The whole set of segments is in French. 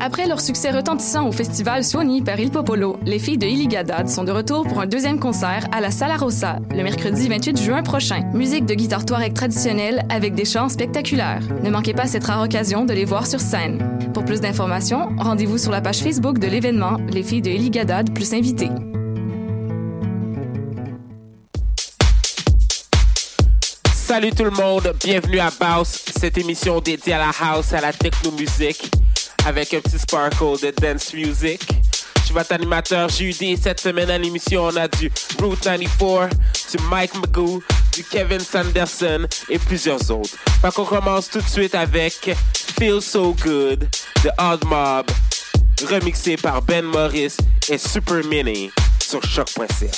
Après leur succès retentissant au festival Suoni par Il Popolo, les filles de Iligadad sont de retour pour un deuxième concert à la Sala Rossa le mercredi 28 juin prochain. Musique de guitare touareg traditionnelle avec des chants spectaculaires. Ne manquez pas cette rare occasion de les voir sur scène. Pour plus d'informations, rendez-vous sur la page Facebook de l'événement Les filles de Iligadad plus invités. Salut tout le monde, bienvenue à Baus, cette émission dédiée à la house, à la techno-musique, avec un petit sparkle de dance music. Je suis votre animateur JUD. Cette semaine à l'émission, on a du Route 94, du Mike Magoo, du Kevin Sanderson et plusieurs autres. Fait qu'on commence tout de suite avec Feel So Good de Odd Mob, remixé par Ben Morris et Super Mini sur choc.ca.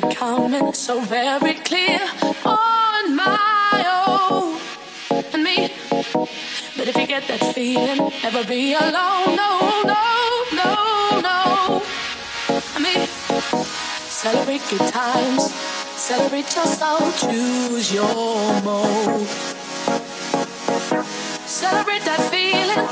becoming so very clear on my own and me. But if you get that feeling, never be alone. No, no, no, no. I mean, celebrate good times, celebrate your soul, choose your mode. Celebrate that feeling,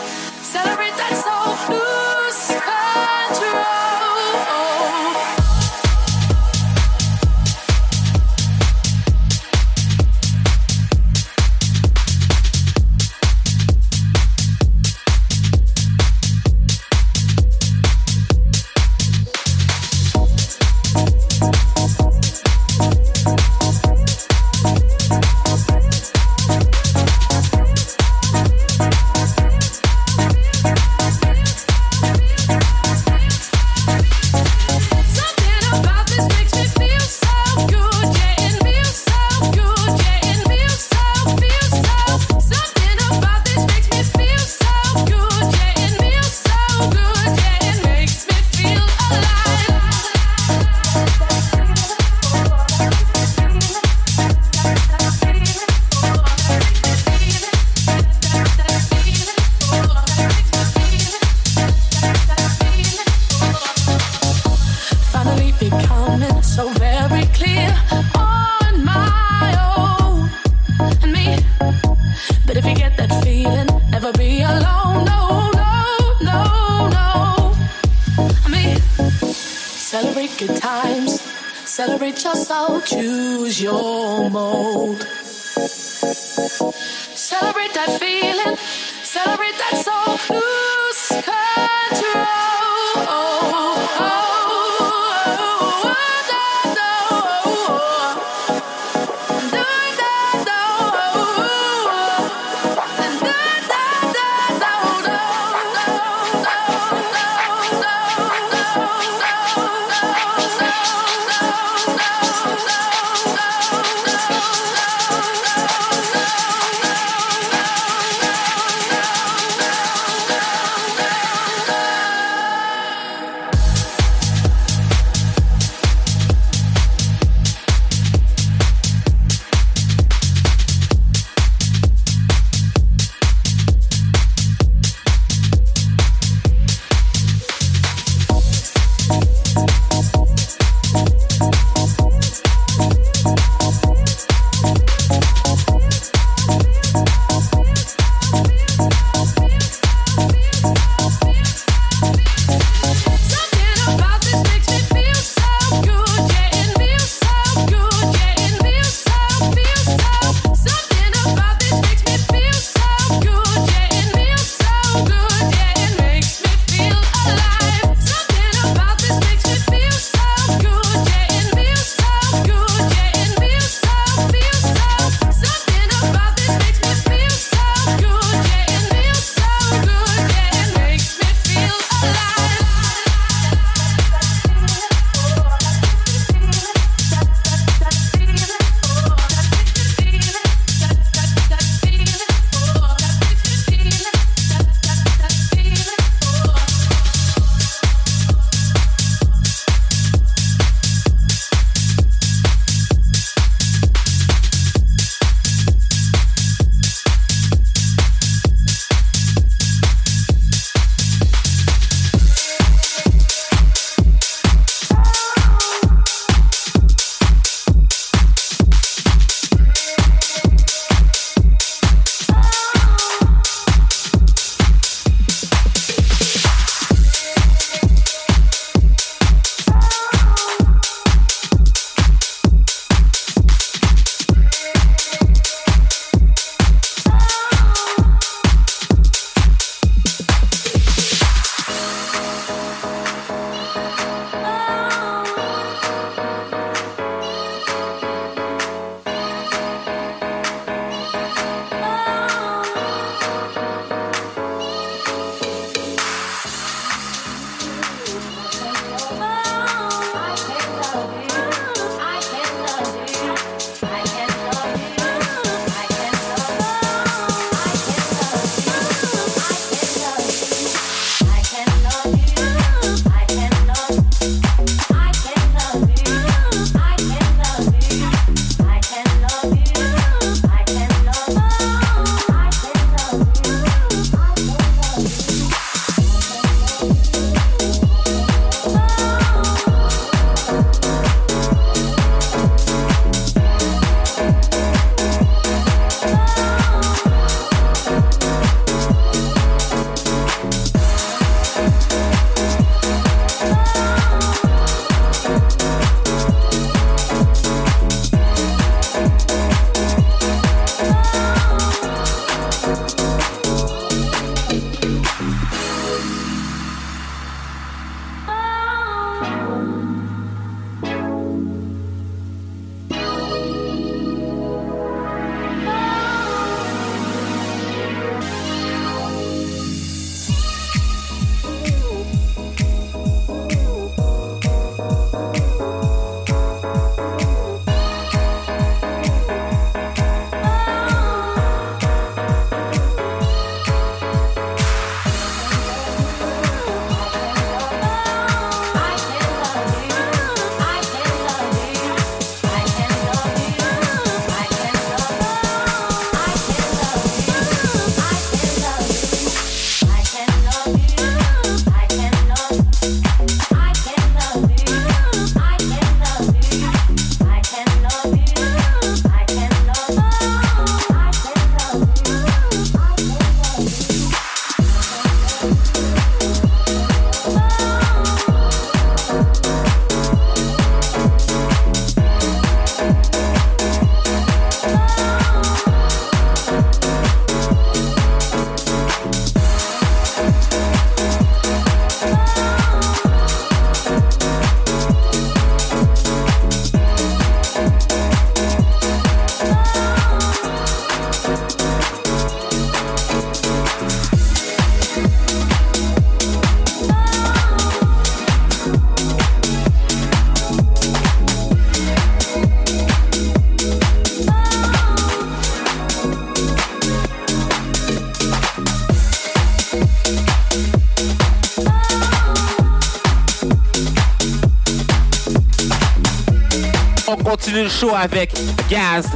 continue le show avec Gaz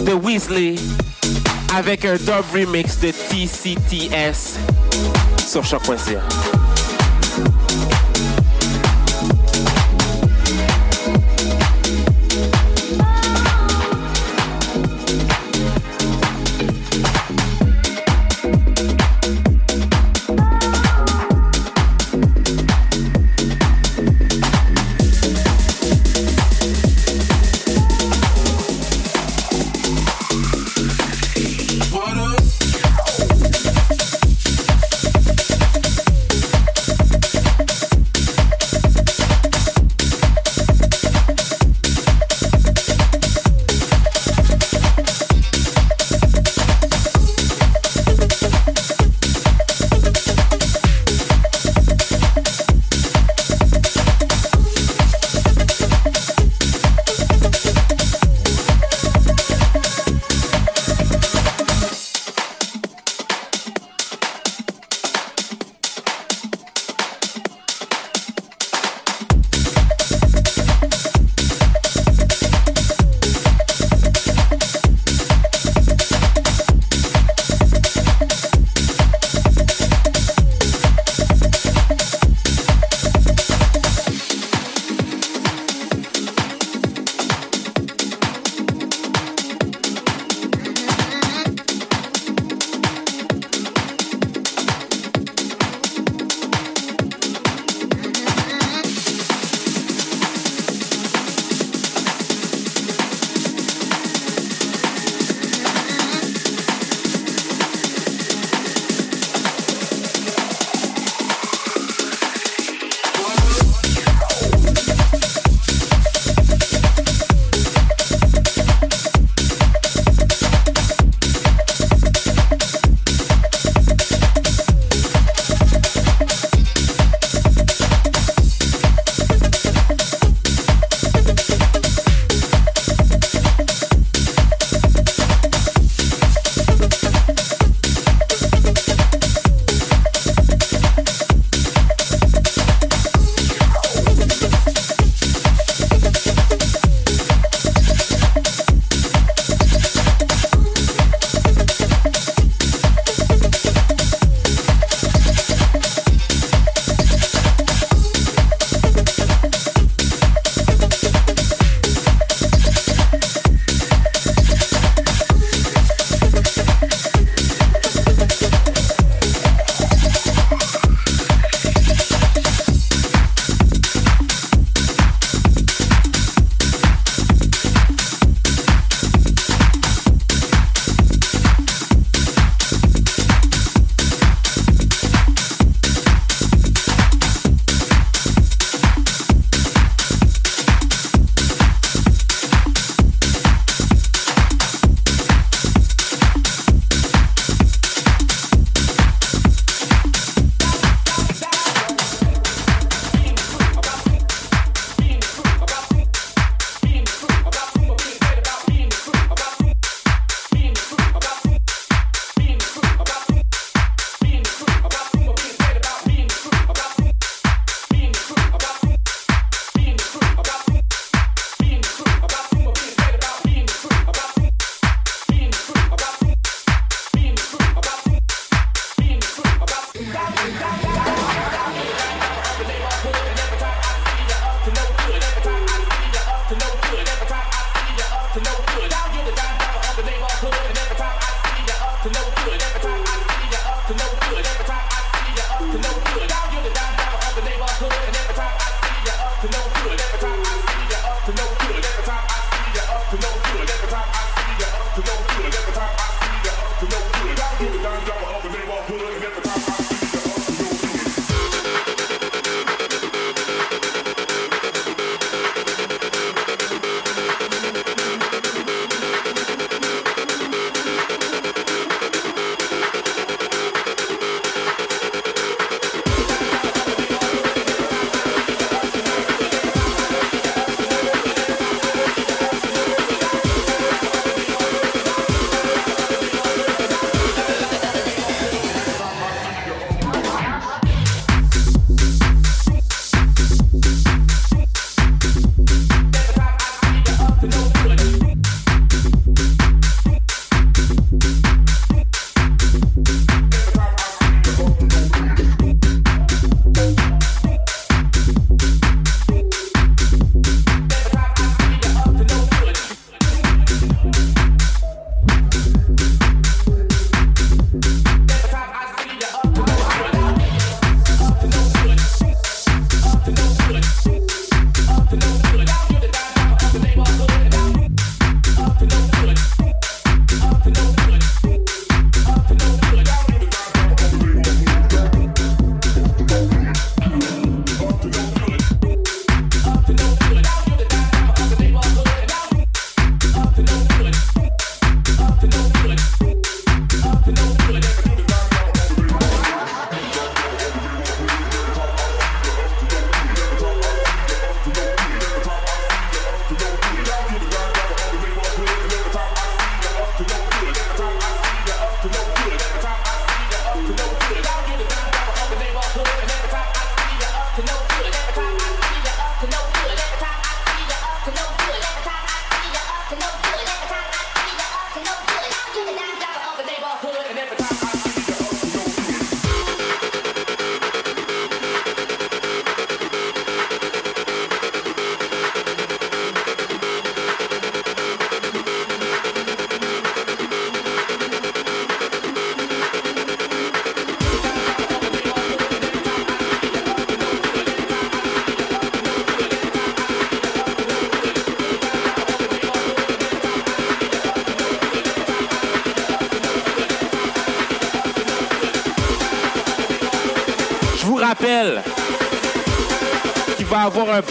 de Weasley avec un dub remix de TCTS sur choc.ca.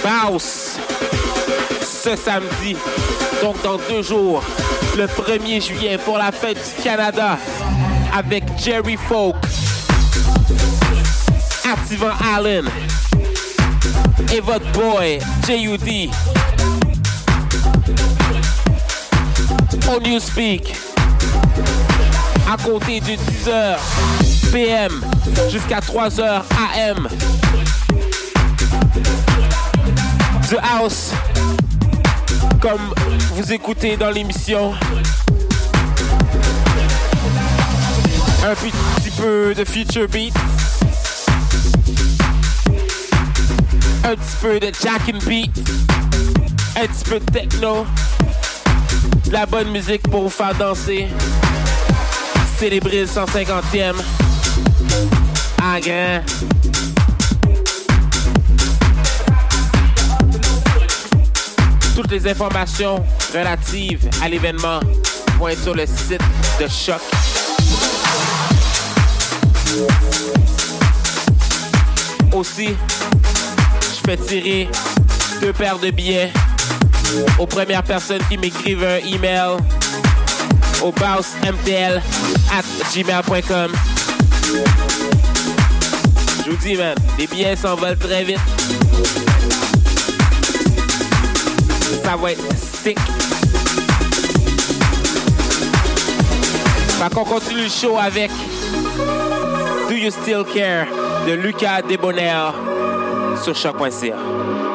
un ce samedi, donc dans deux jours, le 1er juillet pour la fête du Canada avec Jerry Folk, Activant Allen et votre boy J.U.D. au Newspeak à compter de 10h PM jusqu'à 3h AM. The House, comme vous écoutez dans l'émission. Un petit peu de feature beat. Un petit peu de jack and beat. Un petit peu de techno. La bonne musique pour vous faire danser. Célébrer le 150e. En grand. Toutes les informations relatives à l'événement vont être sur le site de Choc. Aussi, je fais tirer deux paires de billets aux premières personnes qui m'écrivent un email au bounce.mtl at gmail.com. Je vous dis, man, les billets s'envolent très vite. Ça va être sick. Fait qu'on continue le show avec Do You Still Care de Lucas Debonair sur choc.ca.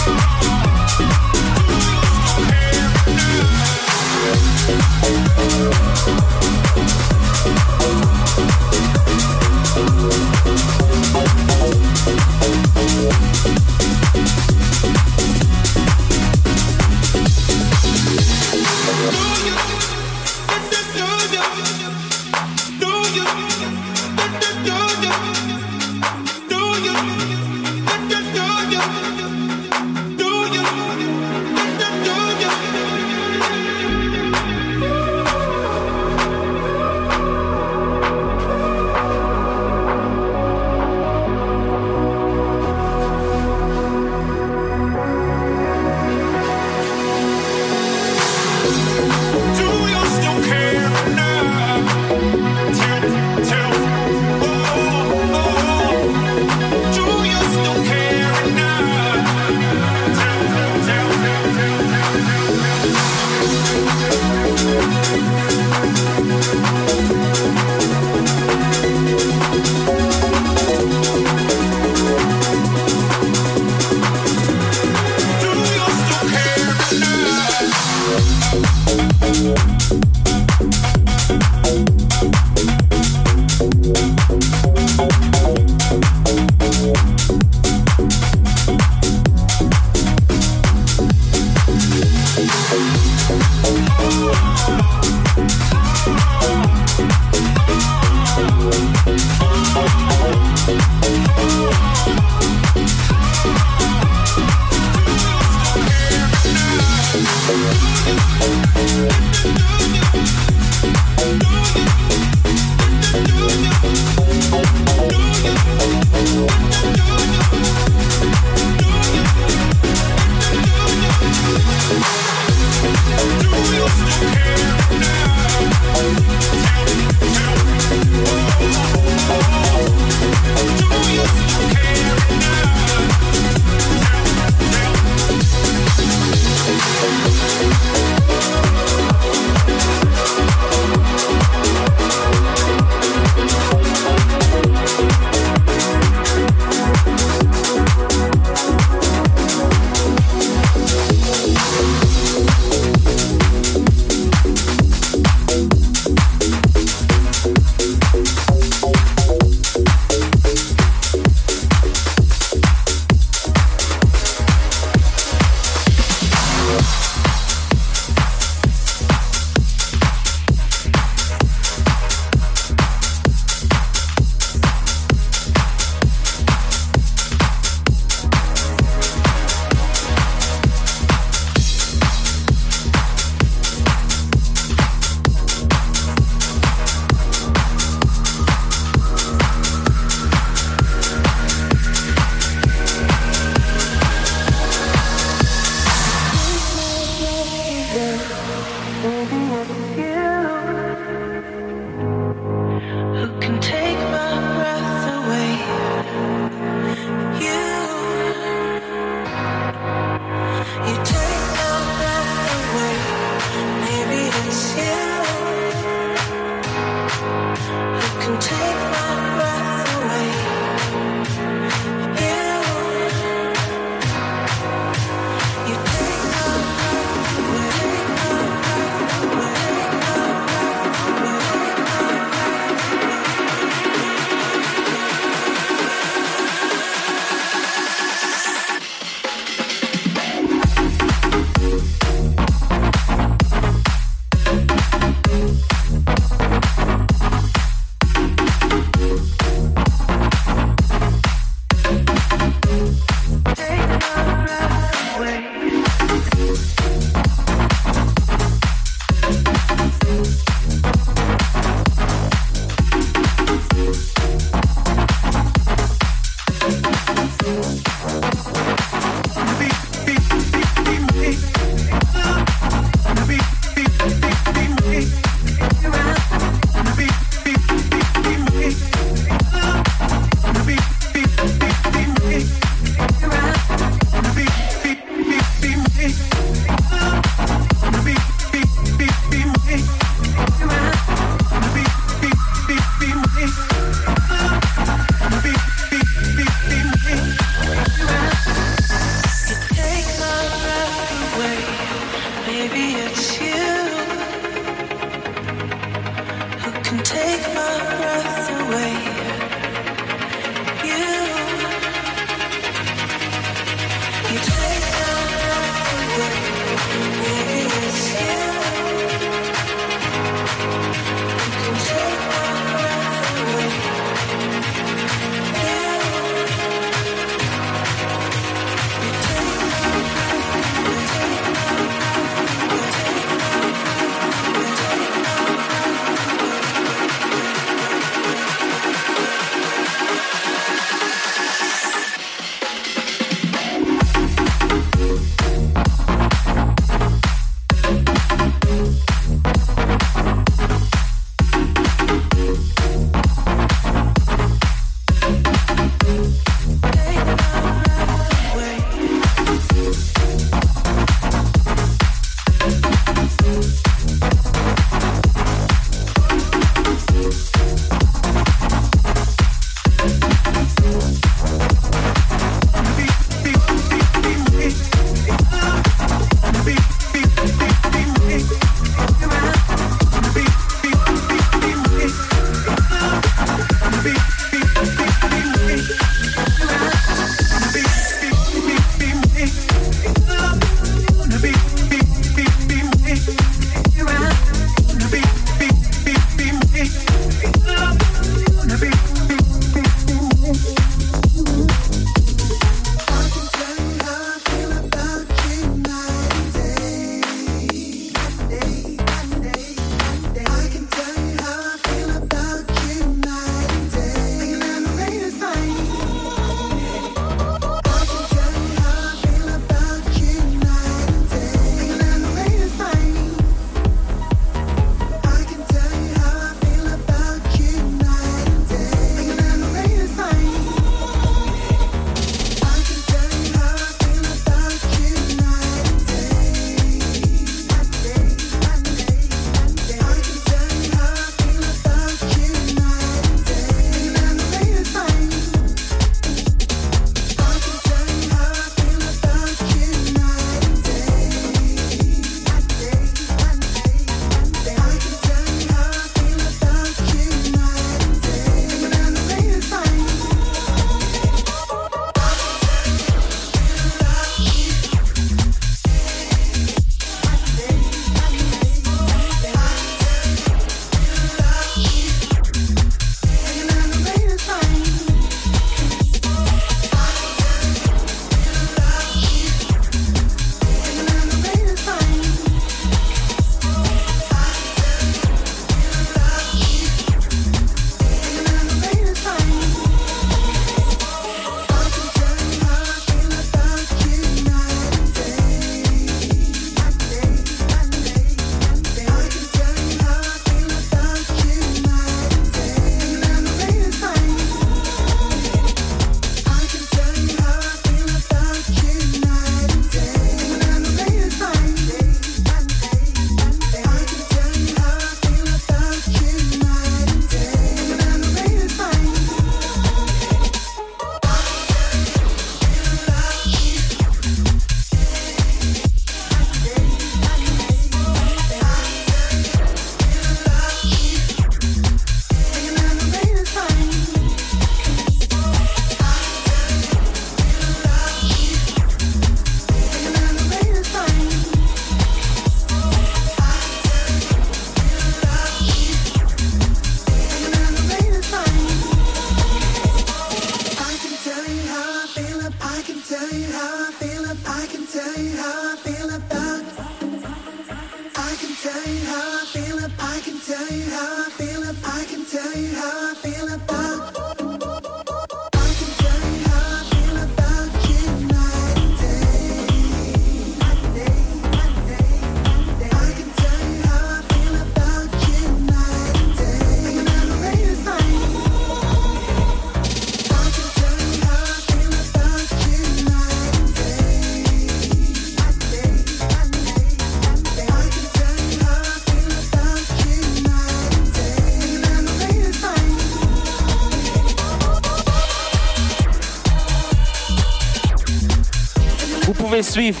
Pouvez suivre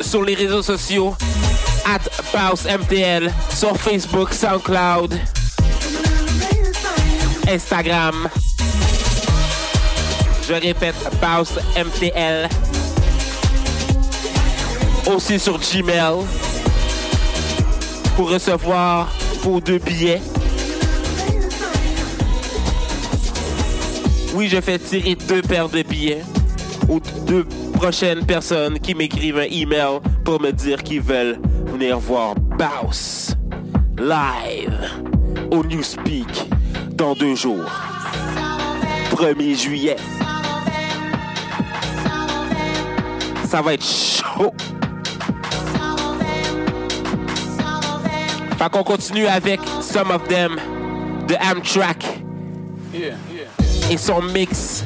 sur les réseaux sociaux at MTL sur Facebook, SoundCloud, Instagram. Je répète, Baus MTL. Aussi sur Gmail pour recevoir vos deux billets. Oui, je fais tirer deux paires de billets aux deux prochaines personnes qui m'écrivent un email pour me dire qu'ils veulent venir voir Baus live au Newspeak dans deux jours. 1er juillet. Ça va être chaud. Fait qu'on continue avec Some of Them de Amtrak. Et son mix,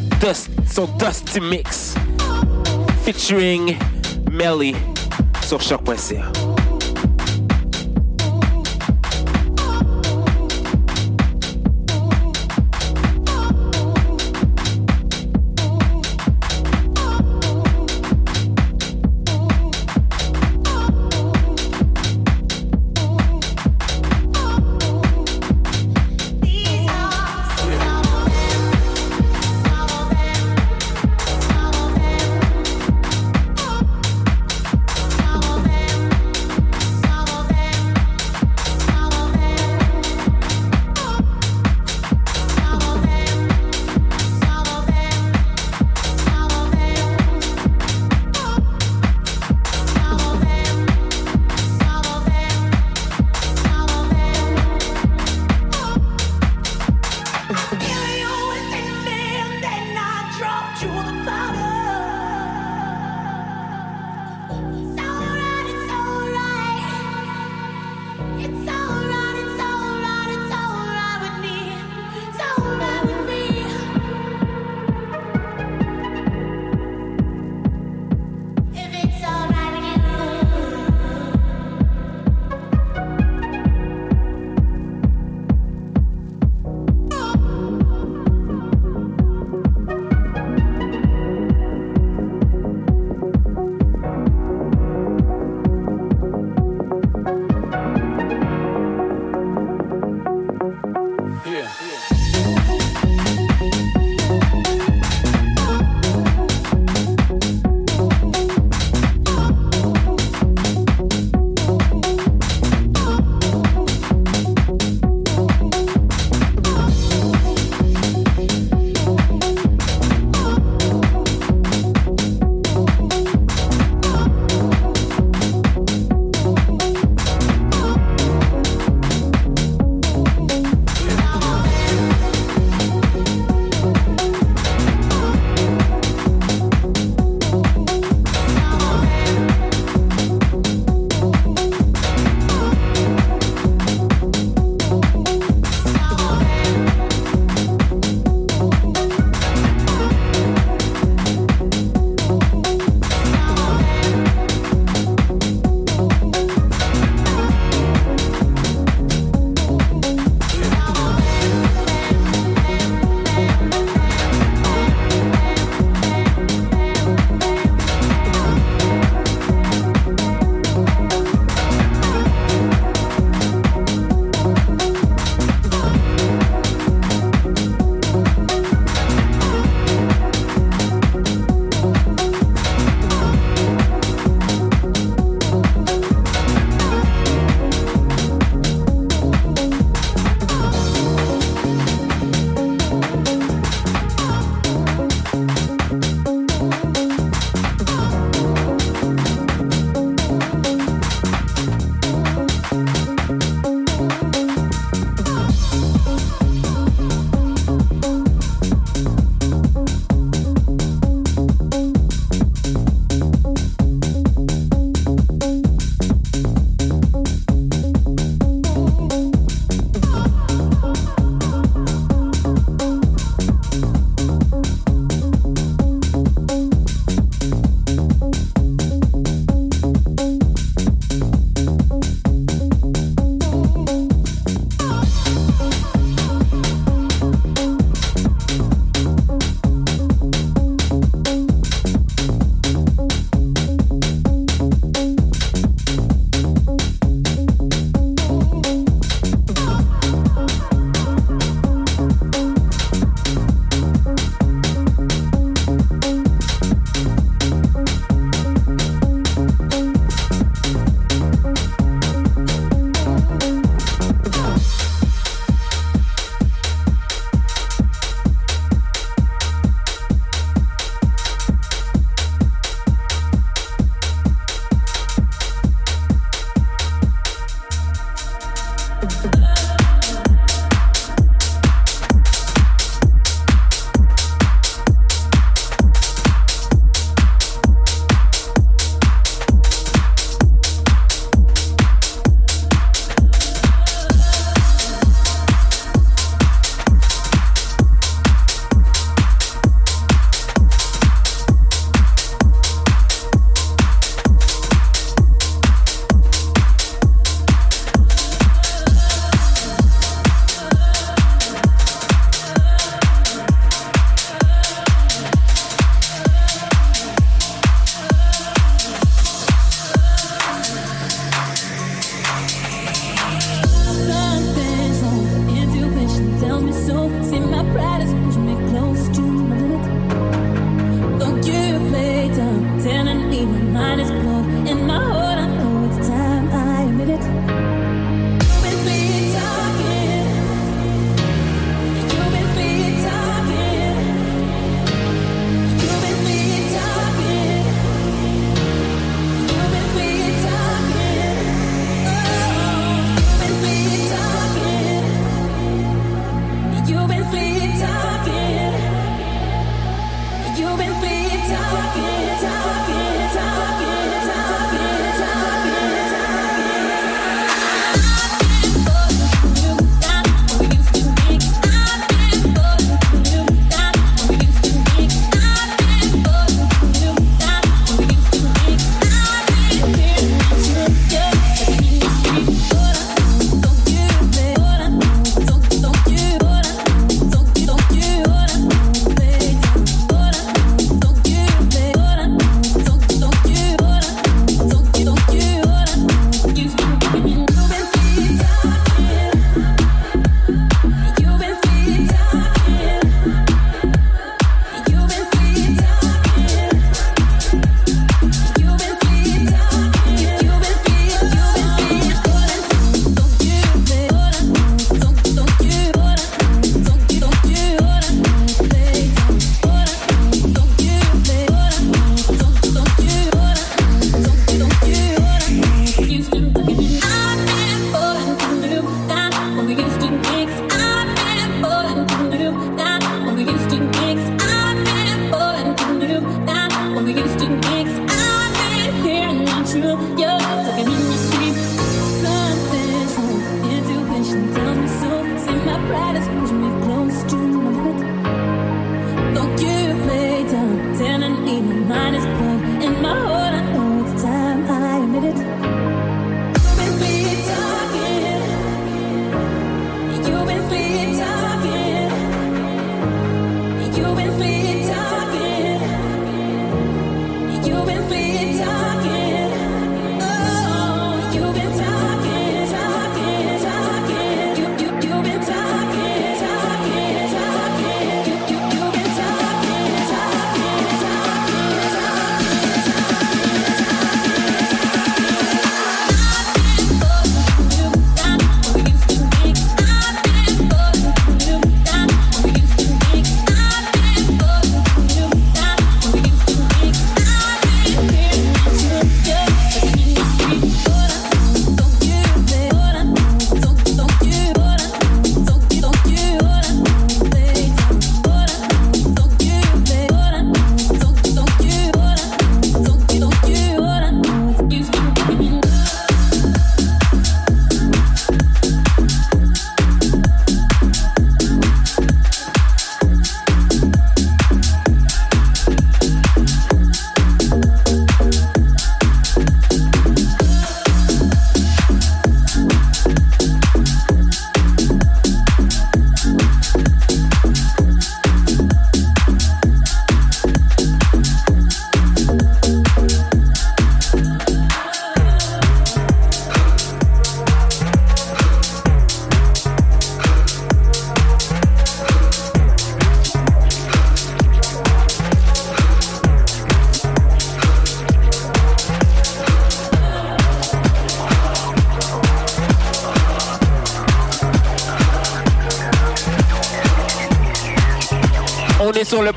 son Dusty Mix, featuring Melly sur choc.ca.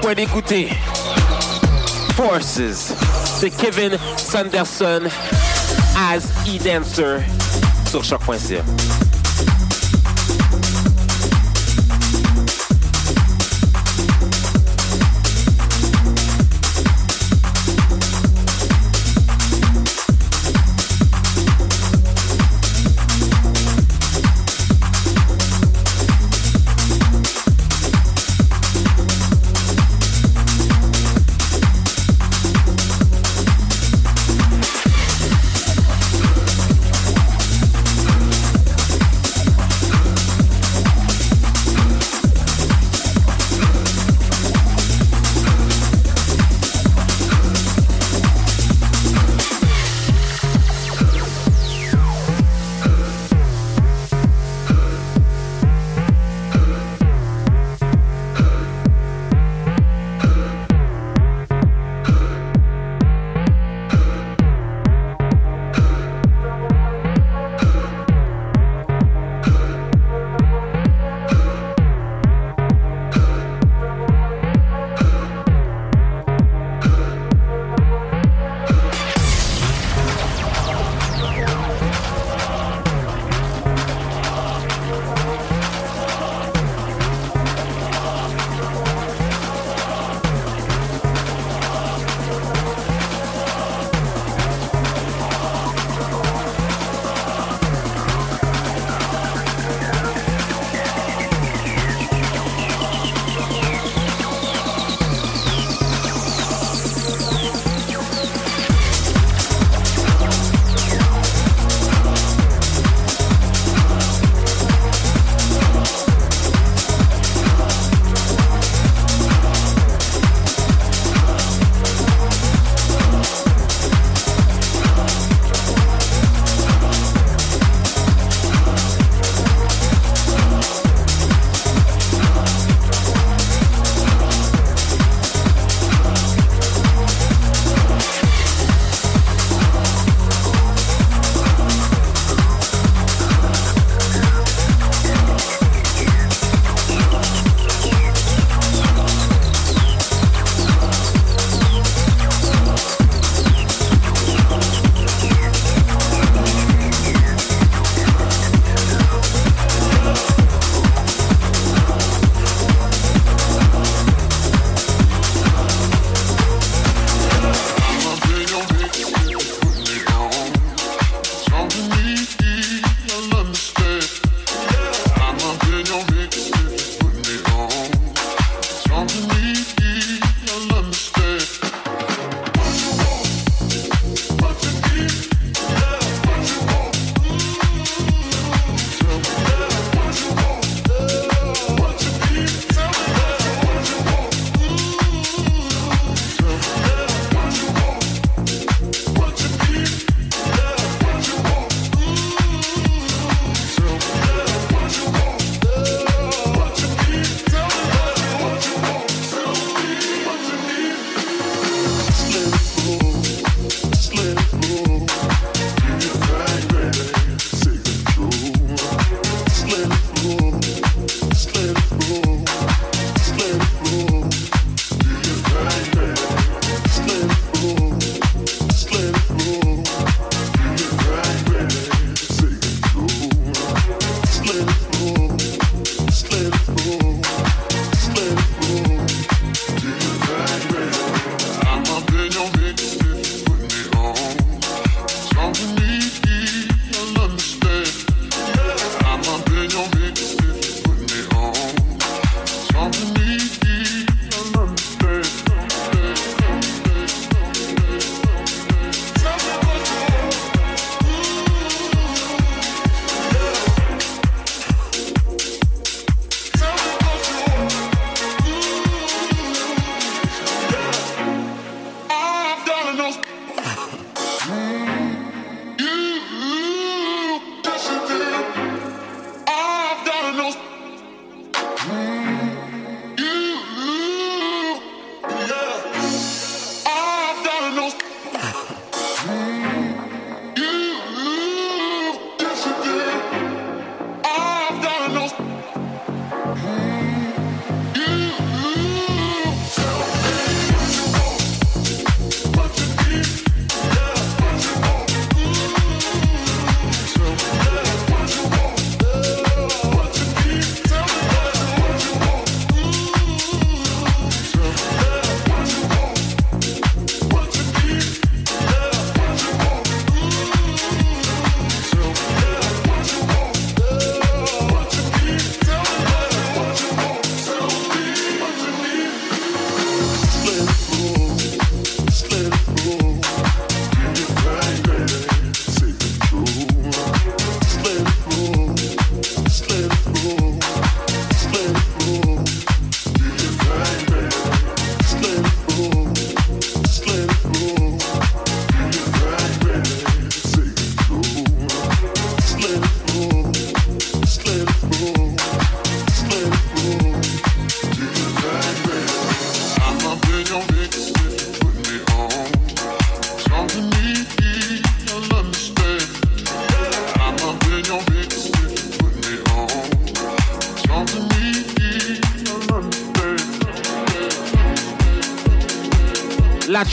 point d'écouter Forces de Kevin Sanderson as E-Dancer sur choc.ca.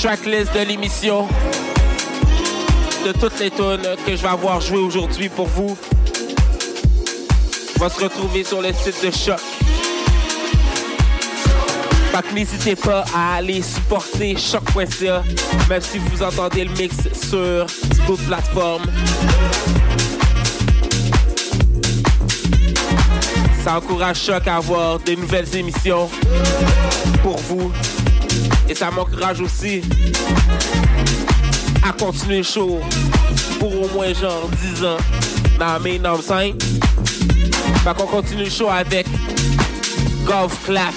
tracklist de l'émission de toutes les tunes que je vais avoir jouées aujourd'hui pour vous. Va se retrouver sur le site de Choc. Que n'hésitez pas à aller supporter choc.ca, même si vous entendez le mix sur d'autres plateformes. Ça encourage Choc à avoir de nouvelles émissions pour vous. Et ça m'encourage aussi à continuer show pour au moins genre 10 ans dans mes normes 5. Fait qu'on continue show avec Golf Clap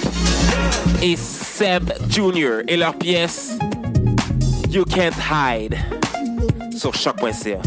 et Seb Jr. et leur pièce You Can't Hide sur choc.ca.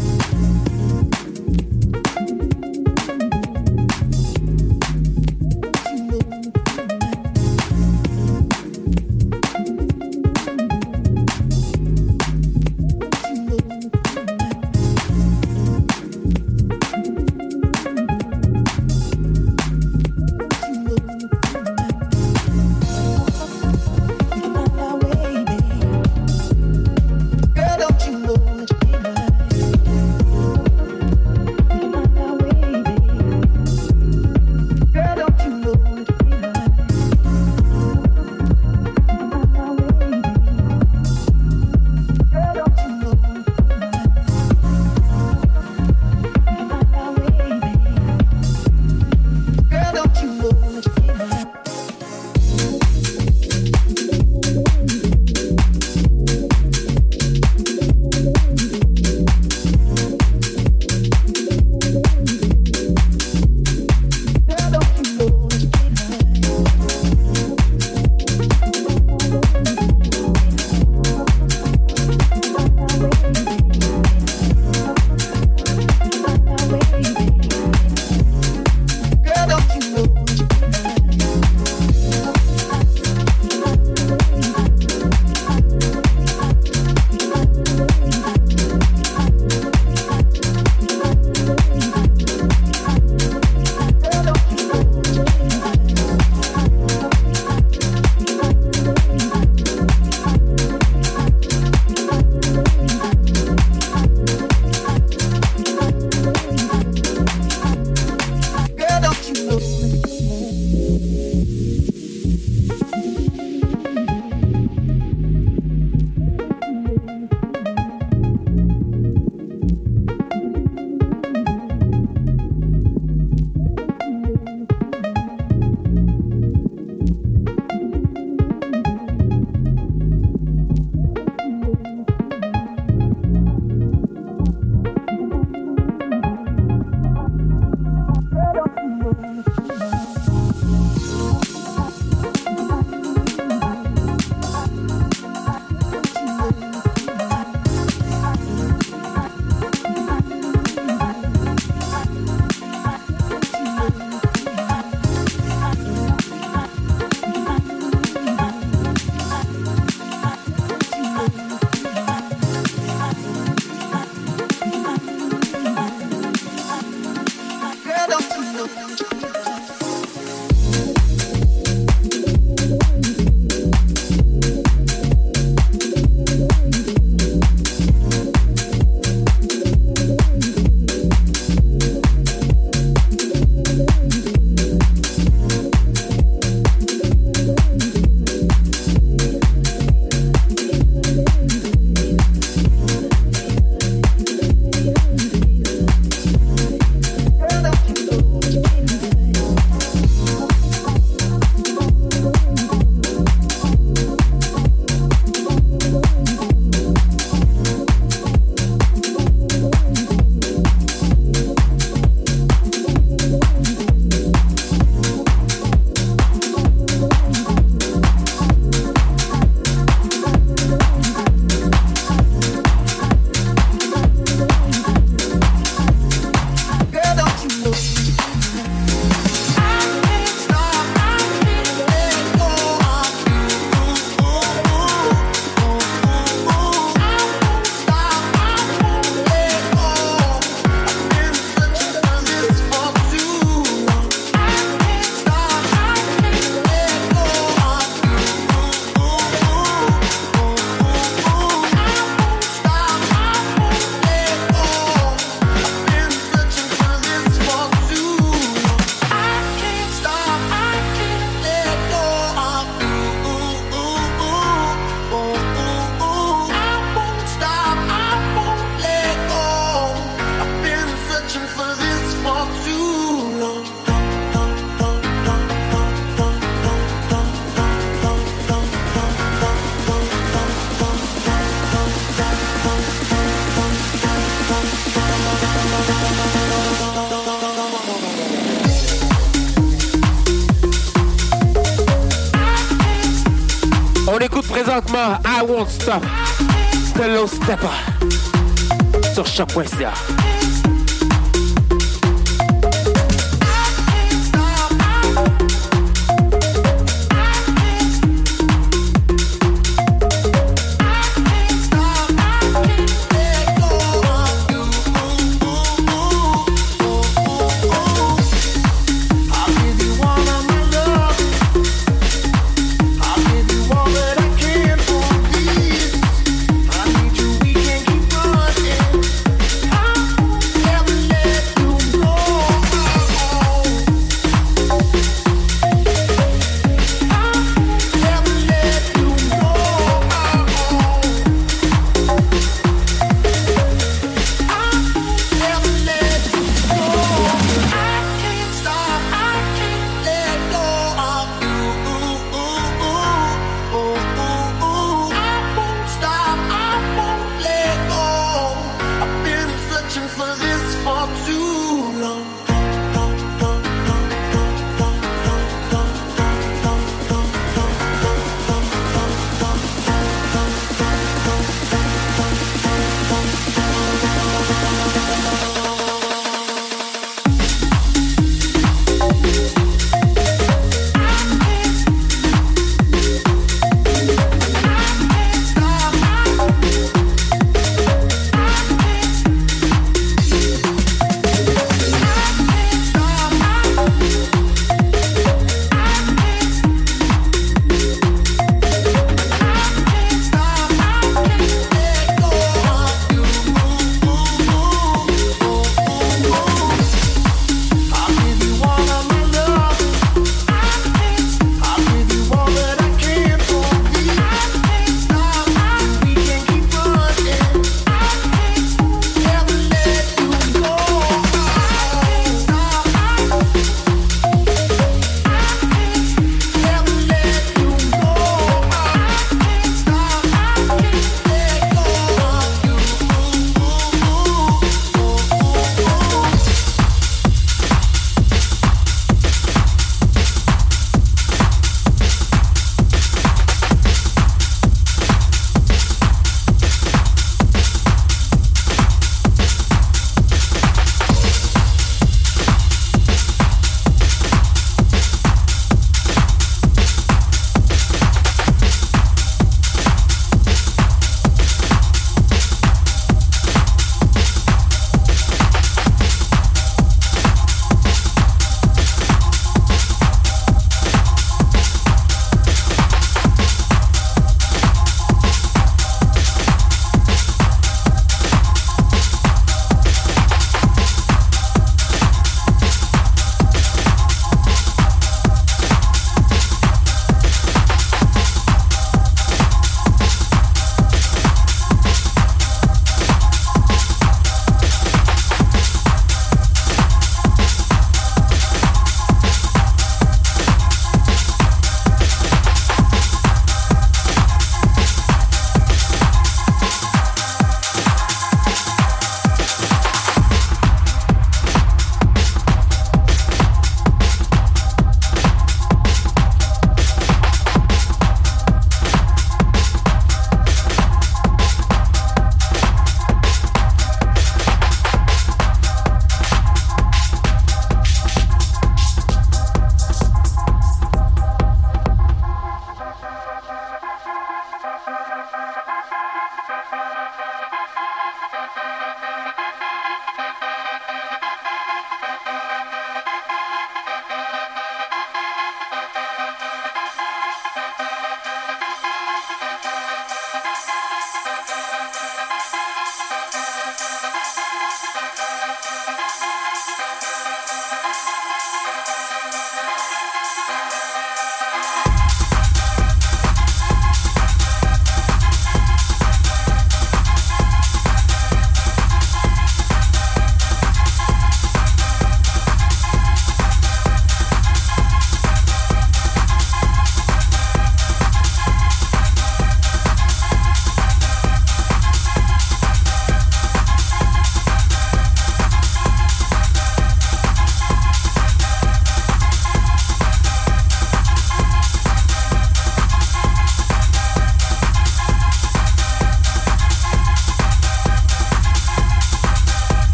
présentement I Won't Stop Low Stepper sur choc.ca.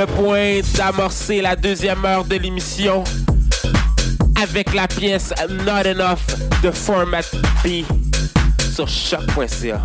le point d'amorcer la deuxième heure de l'émission avec la pièce Not Enough de Format B sur choc.ca.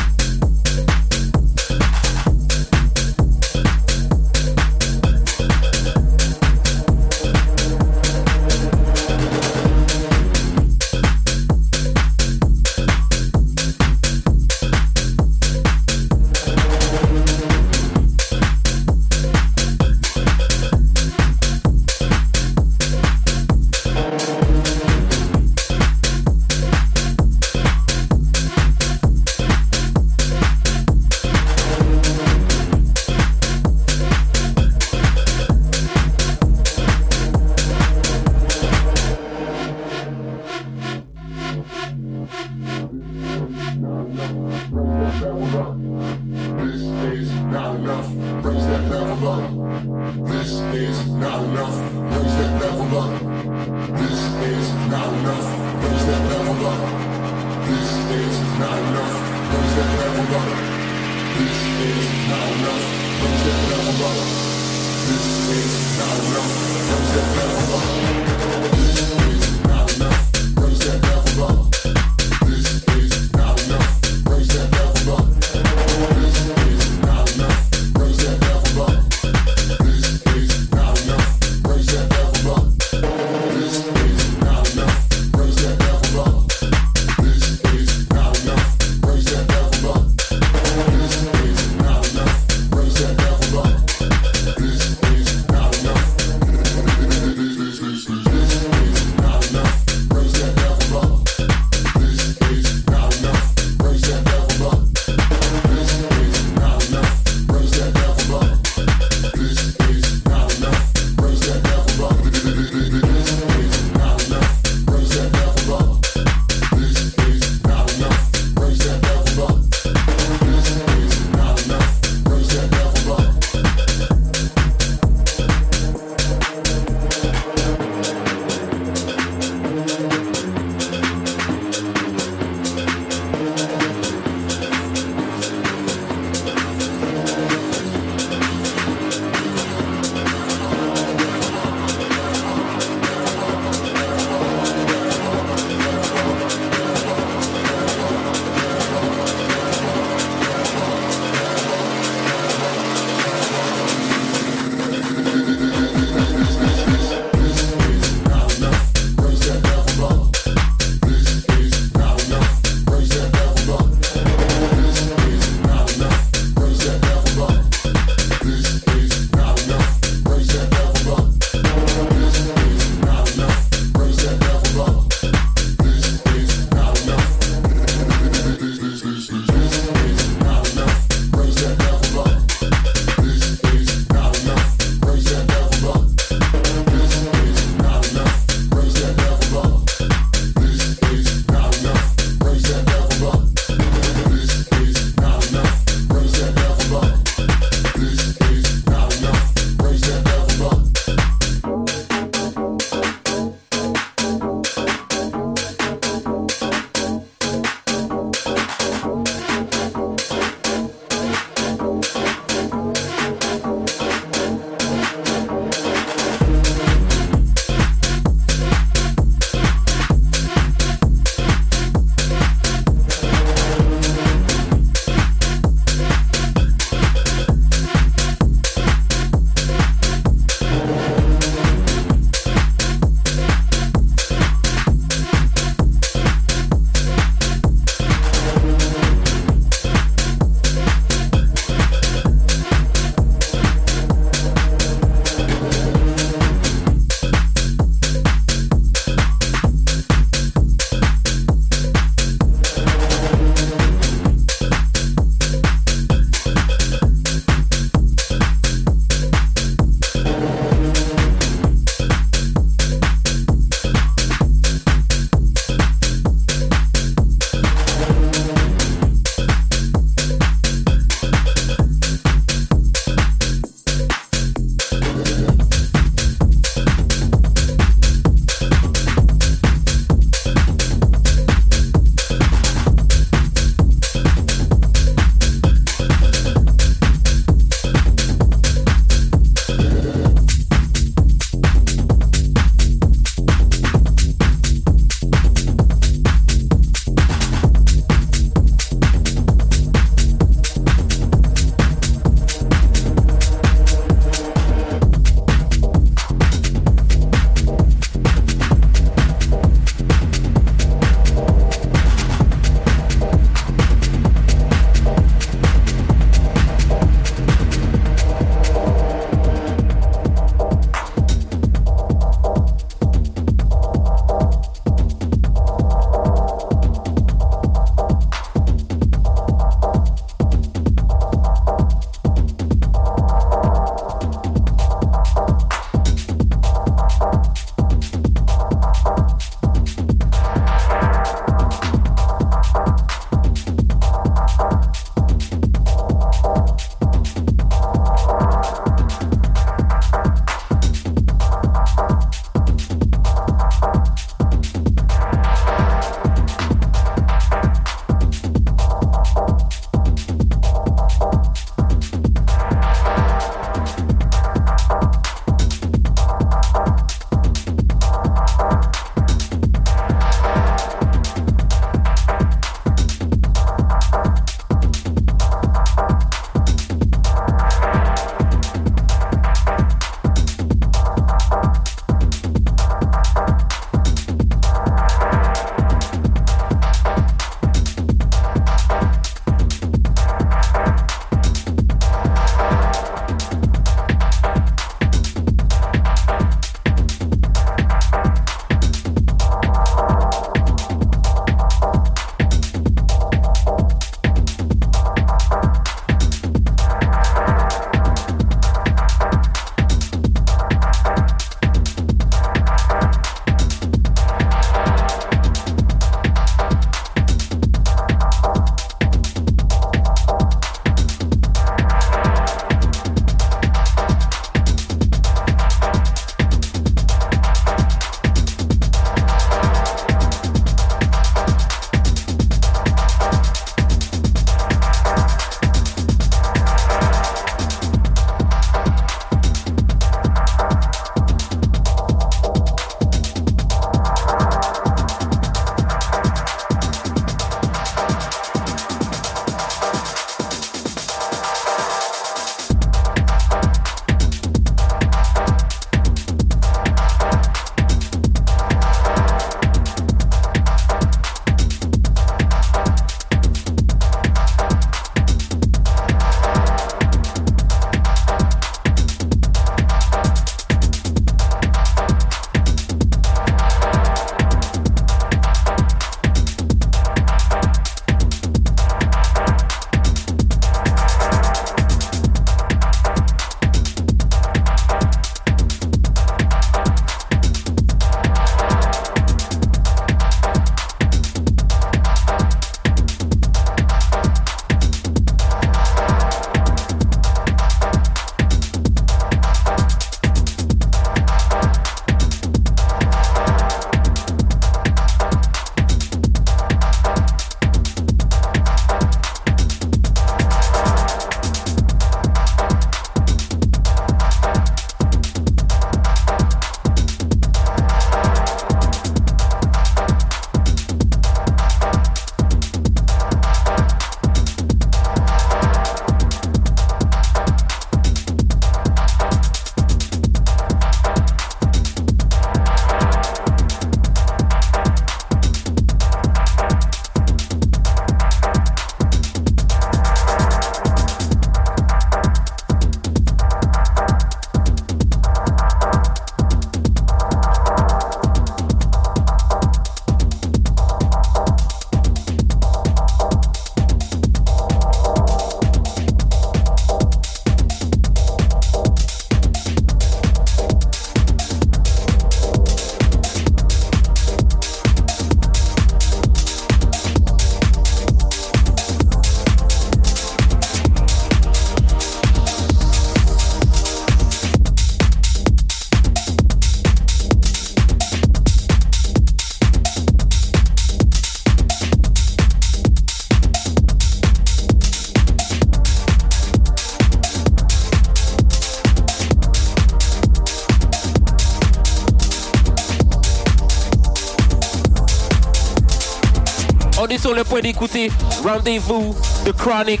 pouvez écouter Rendez-vous de Chronic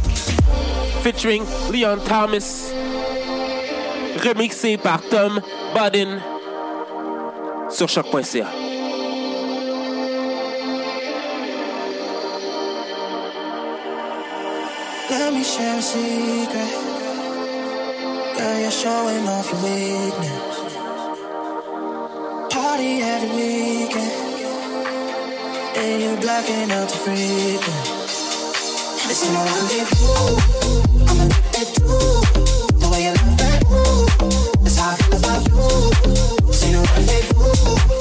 featuring Leon Thomas, remixé par Tom Budden sur choc.ca. Let me share a secret. Girl, you're showing off your weakness. blacking out to freedom. This is my rendezvous. I'm addicted to the way you love that move. That's how I feel about you. This no rendezvous.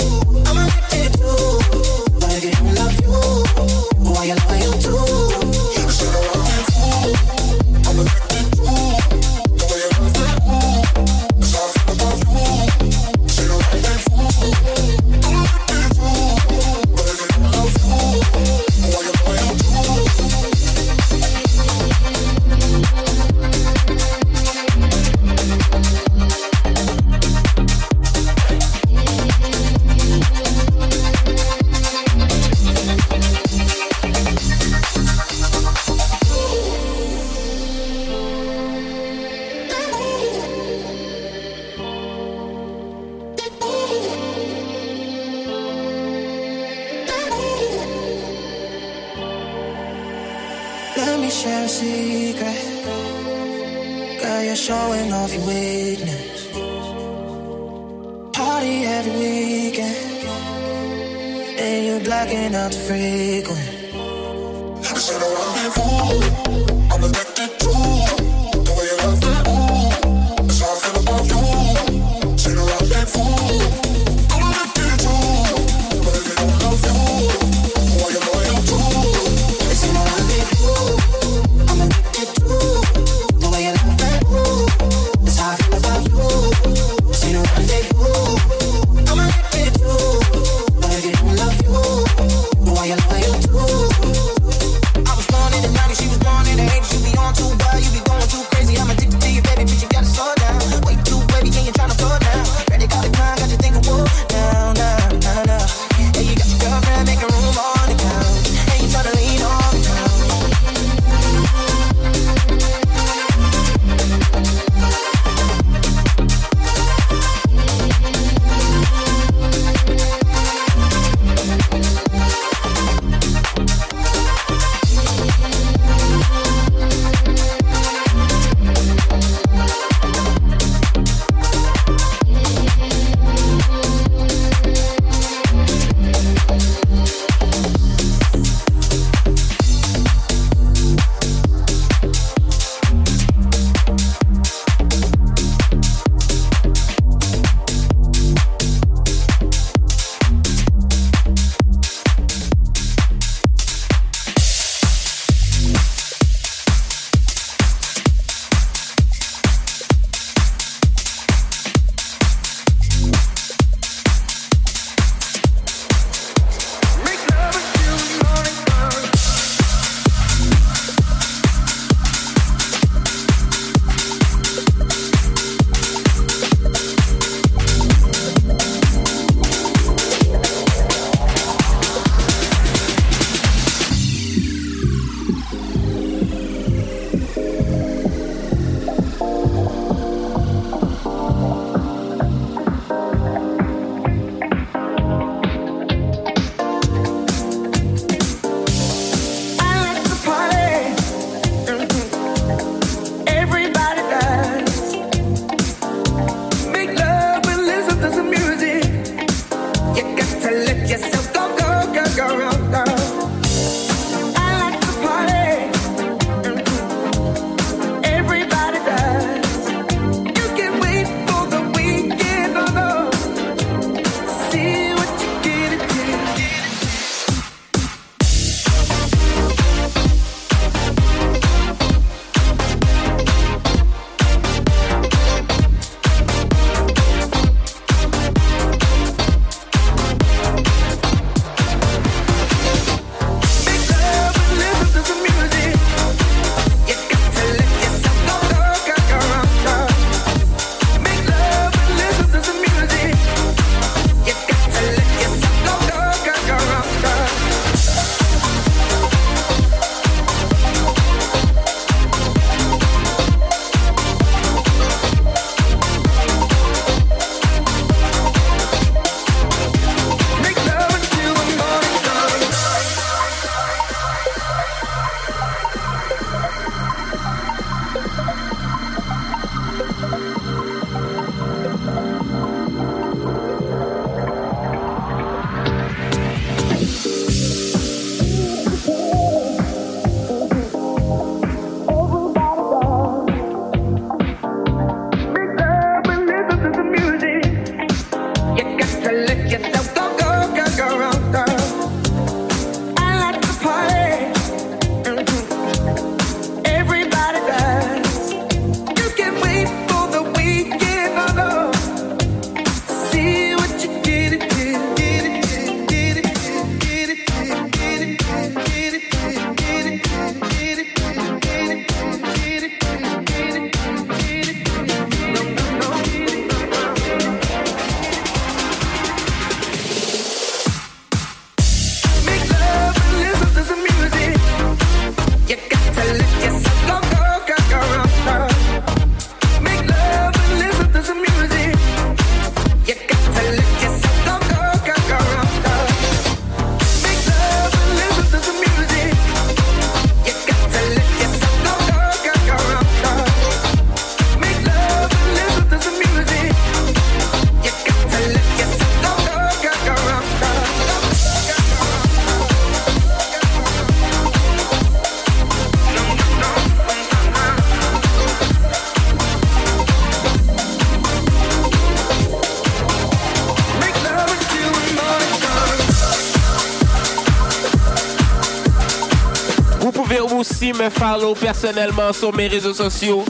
Aussi me follow personnellement sur mes réseaux sociaux.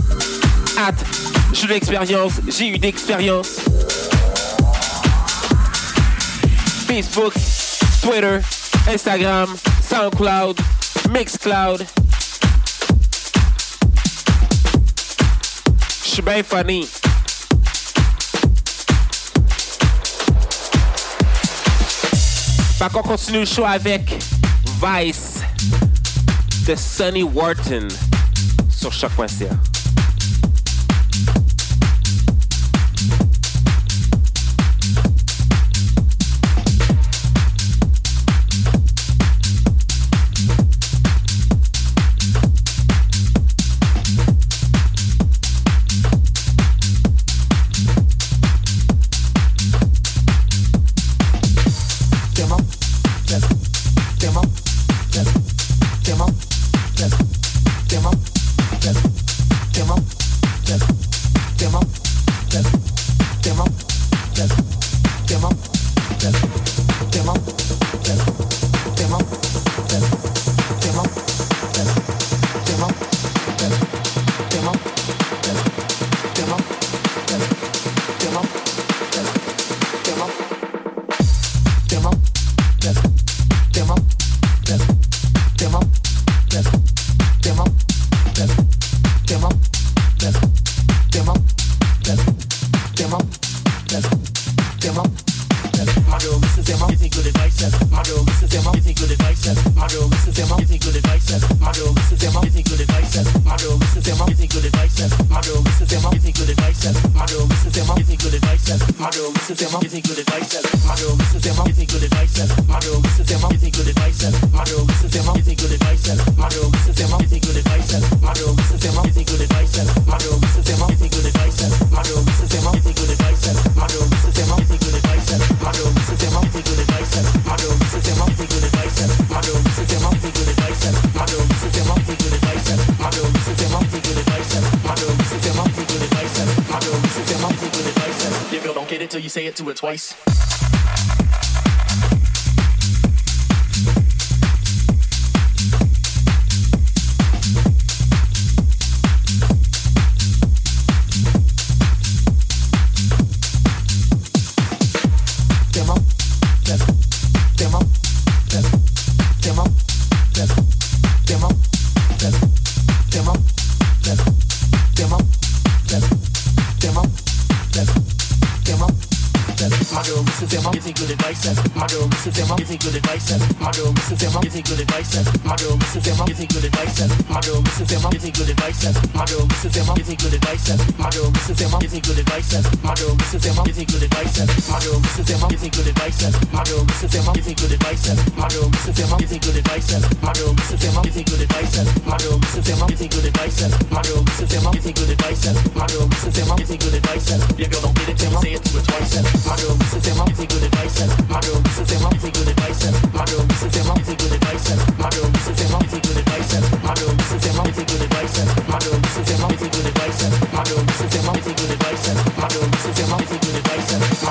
At j'ai l'expérience, j'ai eu d'expérience. Facebook, Twitter, Instagram, SoundCloud, Mixcloud. Je suis bien funny. Fait qu'on continue le show avec Vice de Sonny Wharton sur choc.ca.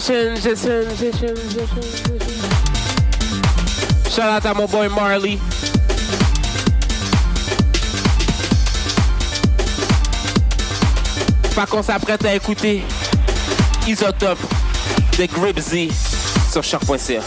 session, session, session, session, session. Shout out to my boy Marley. Pas qu'on s'apprête à écouter Isotope de Gripsy sur choc.ca.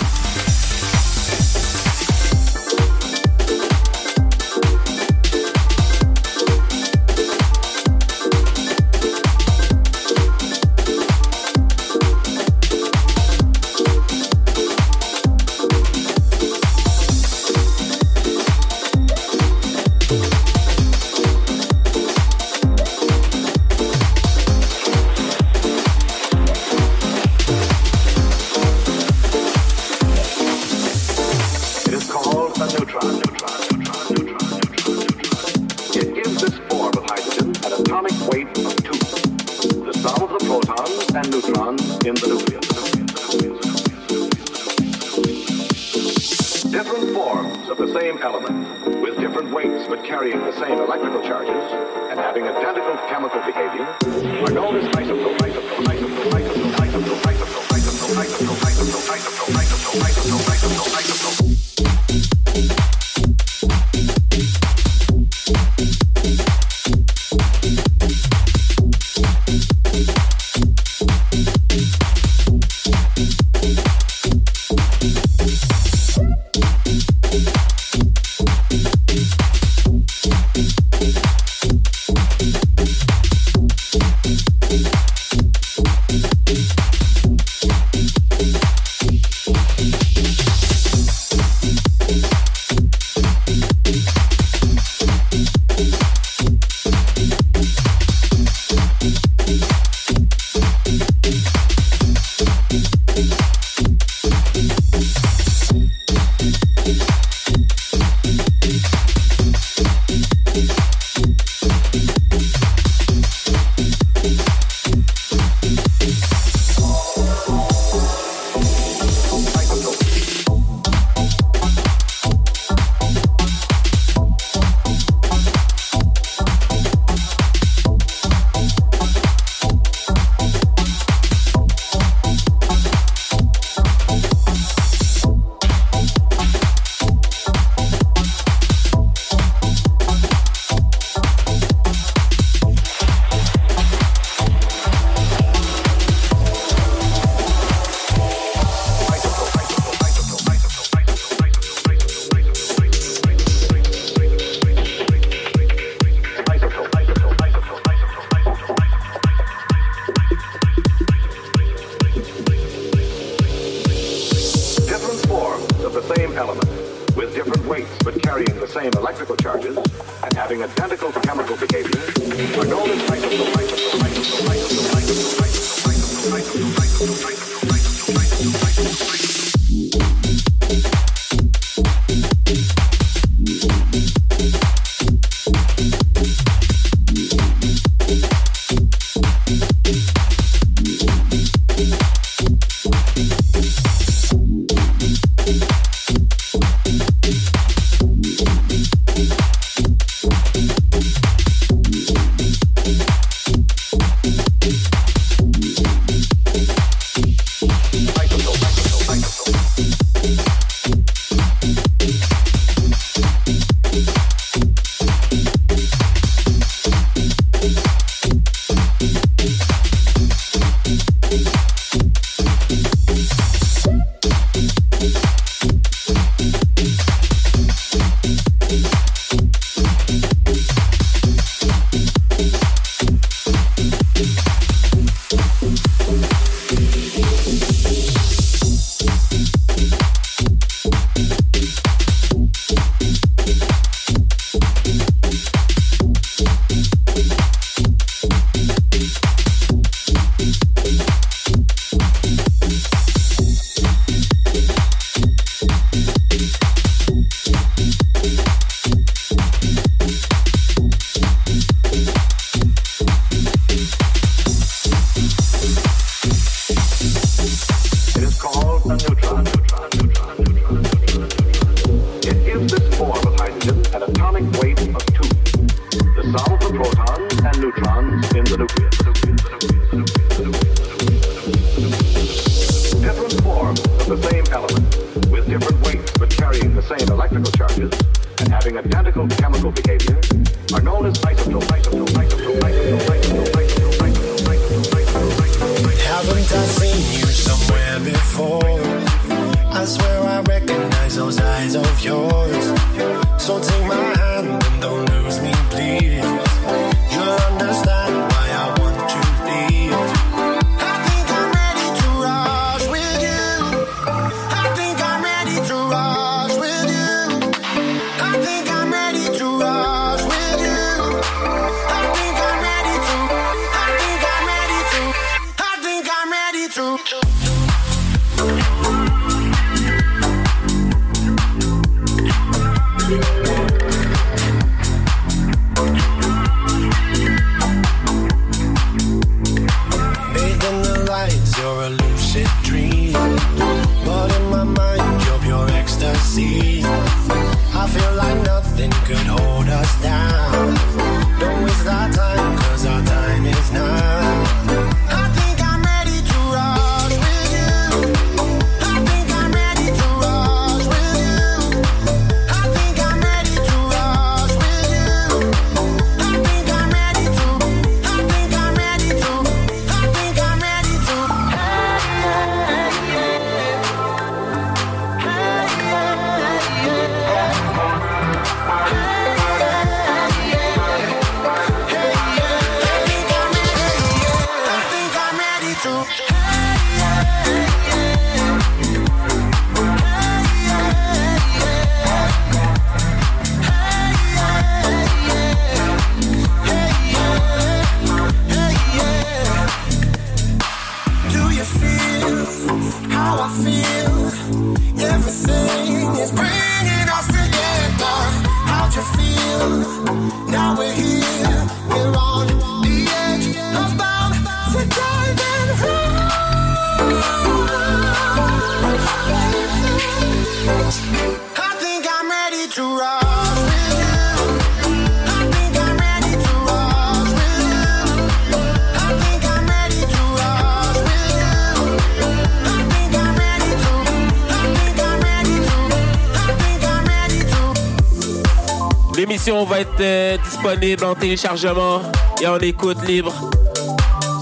euh, disponible en téléchargement et en écoute libre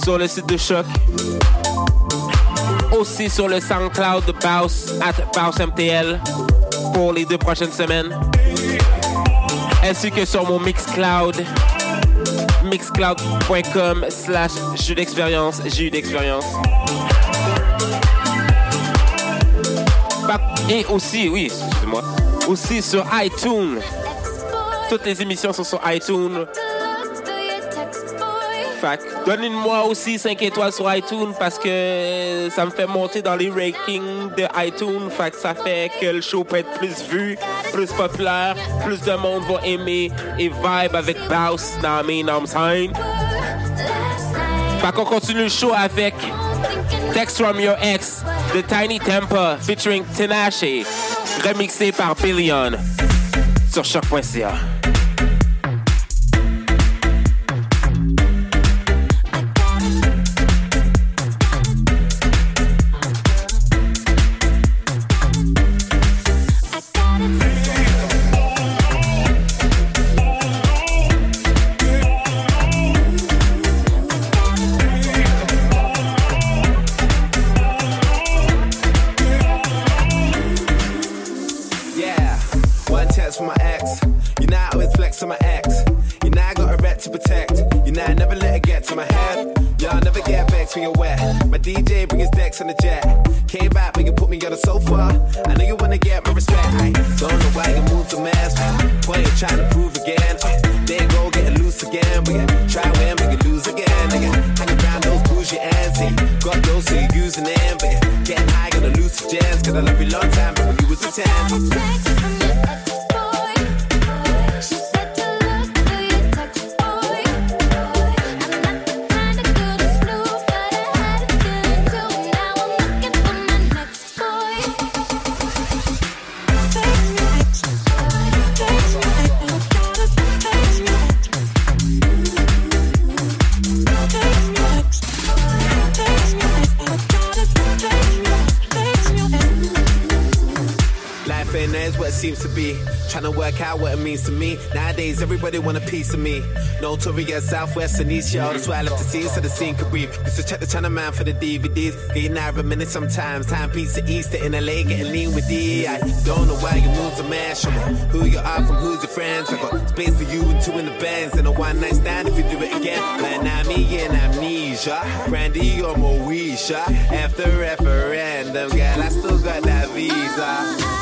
sur le site de Choc. Aussi sur le SoundCloud de at MTL pour les deux prochaines semaines. Ainsi que sur mon Mixcloud, mixcloud.com slash jus d'expérience, jus d'expérience. Par- Et aussi, oui, excusez-moi, aussi sur iTunes. Toutes les émissions sont sur iTunes. Donnez-moi aussi 5 étoiles sur iTunes parce que ça me fait monter dans les rankings de iTunes. Fait ça fait que le show peut être plus vu, plus populaire, plus de monde va aimer et vibe avec Baus dans mes noms. Fait continue le show avec Text from Your Ex de Tiny Tempa featuring Tinashe, remixé par Billion sur choc.ca. get wet. My DJ bring his decks on the jet. Came back, but you put me on the sofa. I know you wanna get my respect. I don't know why you moved to mess. Point you trying to prove again. Then go getting loose again. We can try win, we can lose again. Nigga, hanging around those bougie ends. Got those so you're using them. But getting high on the loose gems. Cause I love you long time, but when you was a 10. Everything is what it seems to be. Trying to work out what it means to me. Nowadays, everybody want a piece of me. Notorious Southwest and East, yo. That's why I love to see so the scene could breathe. Used to check the channel man for the DVDs. Getting out of a minute sometimes. Time piece of Easter in LA, getting lean with D. I don't know why you move to mash. Who you are from who's your friends. I got space for you and two in the bands. And a one night stand if you do it again. But now me in amnesia. Brandy or Moesha. After referendum, girl, I still got that visa.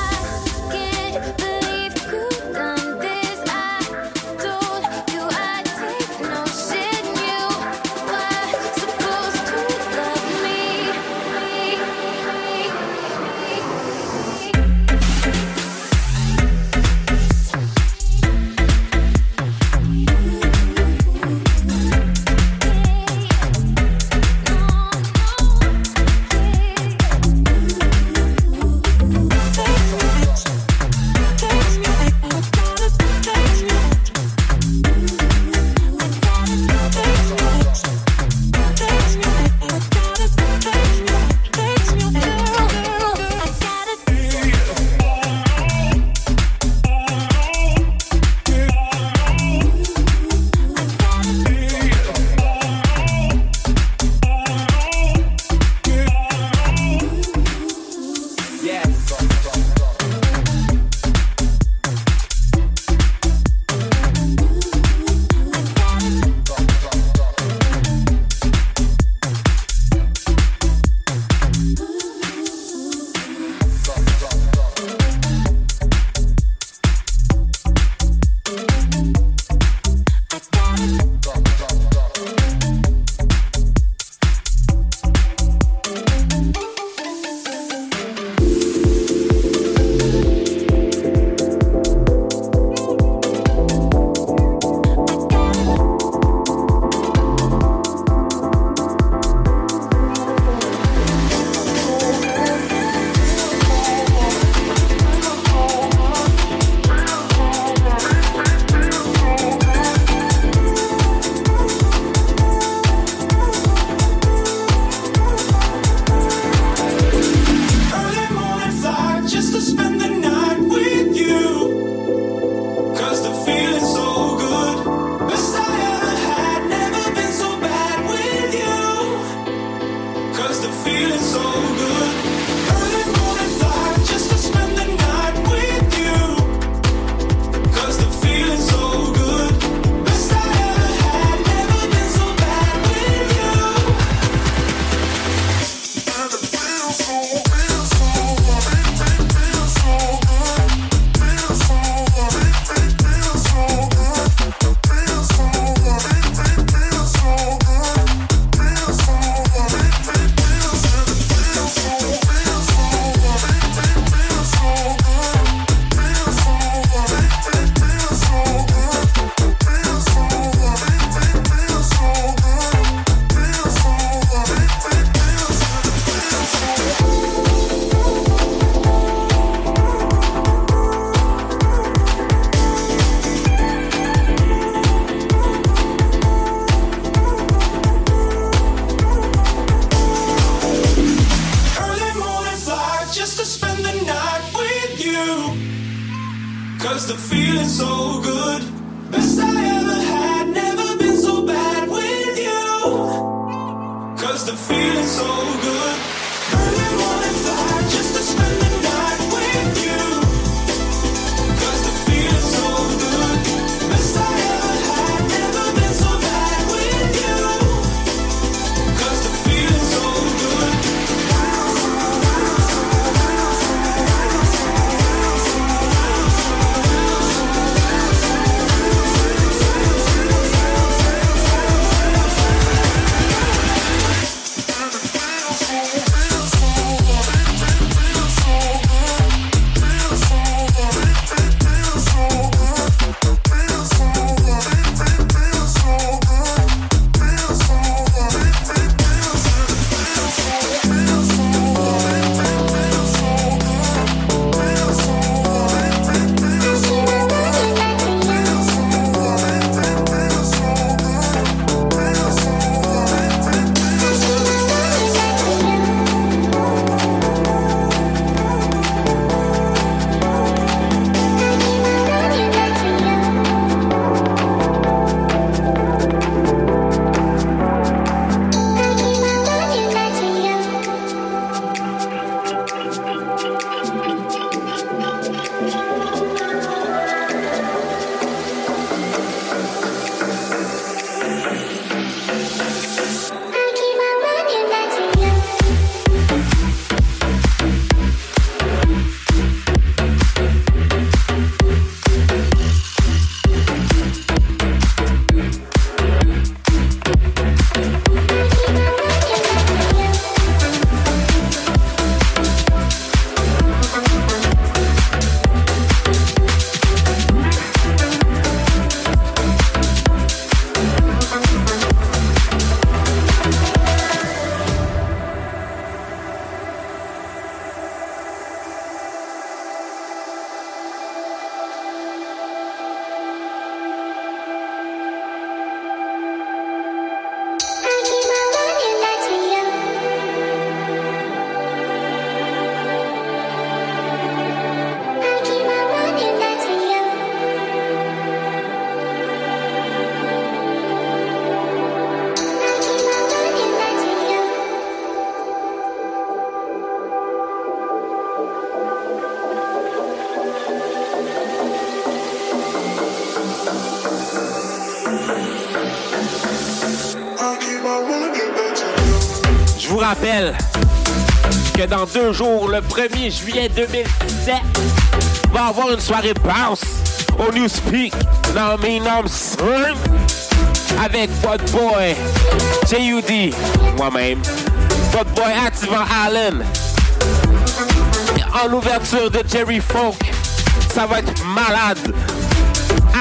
Cause the feeling's so good. Best I ever had, never been so bad with you. Cause the feeling's so good. Que dans deux jours, le 1er juillet 2017, va avoir une soirée bounce au Newspeak dans Minam avec votre boy J.U.D. moi-même, votre boy Activant Allen, en ouverture de Jerry Folk. Ça va être malade.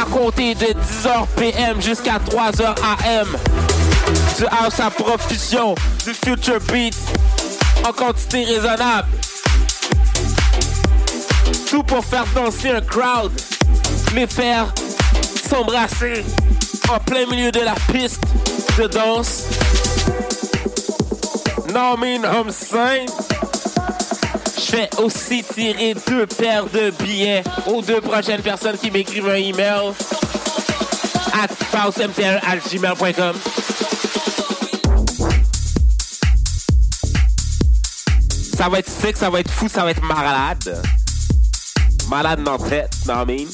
À compter de 10h PM jusqu'à 3h AM. Du house à profusion, du future beat en quantité raisonnable. Tout pour faire danser un crowd, les faire s'embrasser en plein milieu de la piste de danse. Homme sain. Je vais aussi tirer deux paires de billets aux deux prochaines personnes qui m'écrivent un email à. Ça va être sick, ça va être fou, ça va être malade. Malade dans la tête, non, mais.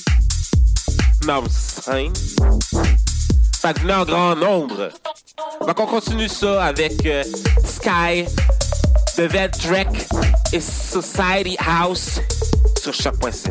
Non, sain. Fait que venez en grand nombre. Donc on continue ça avec euh, Sky, The Vet Drake et Society House sur choc.c.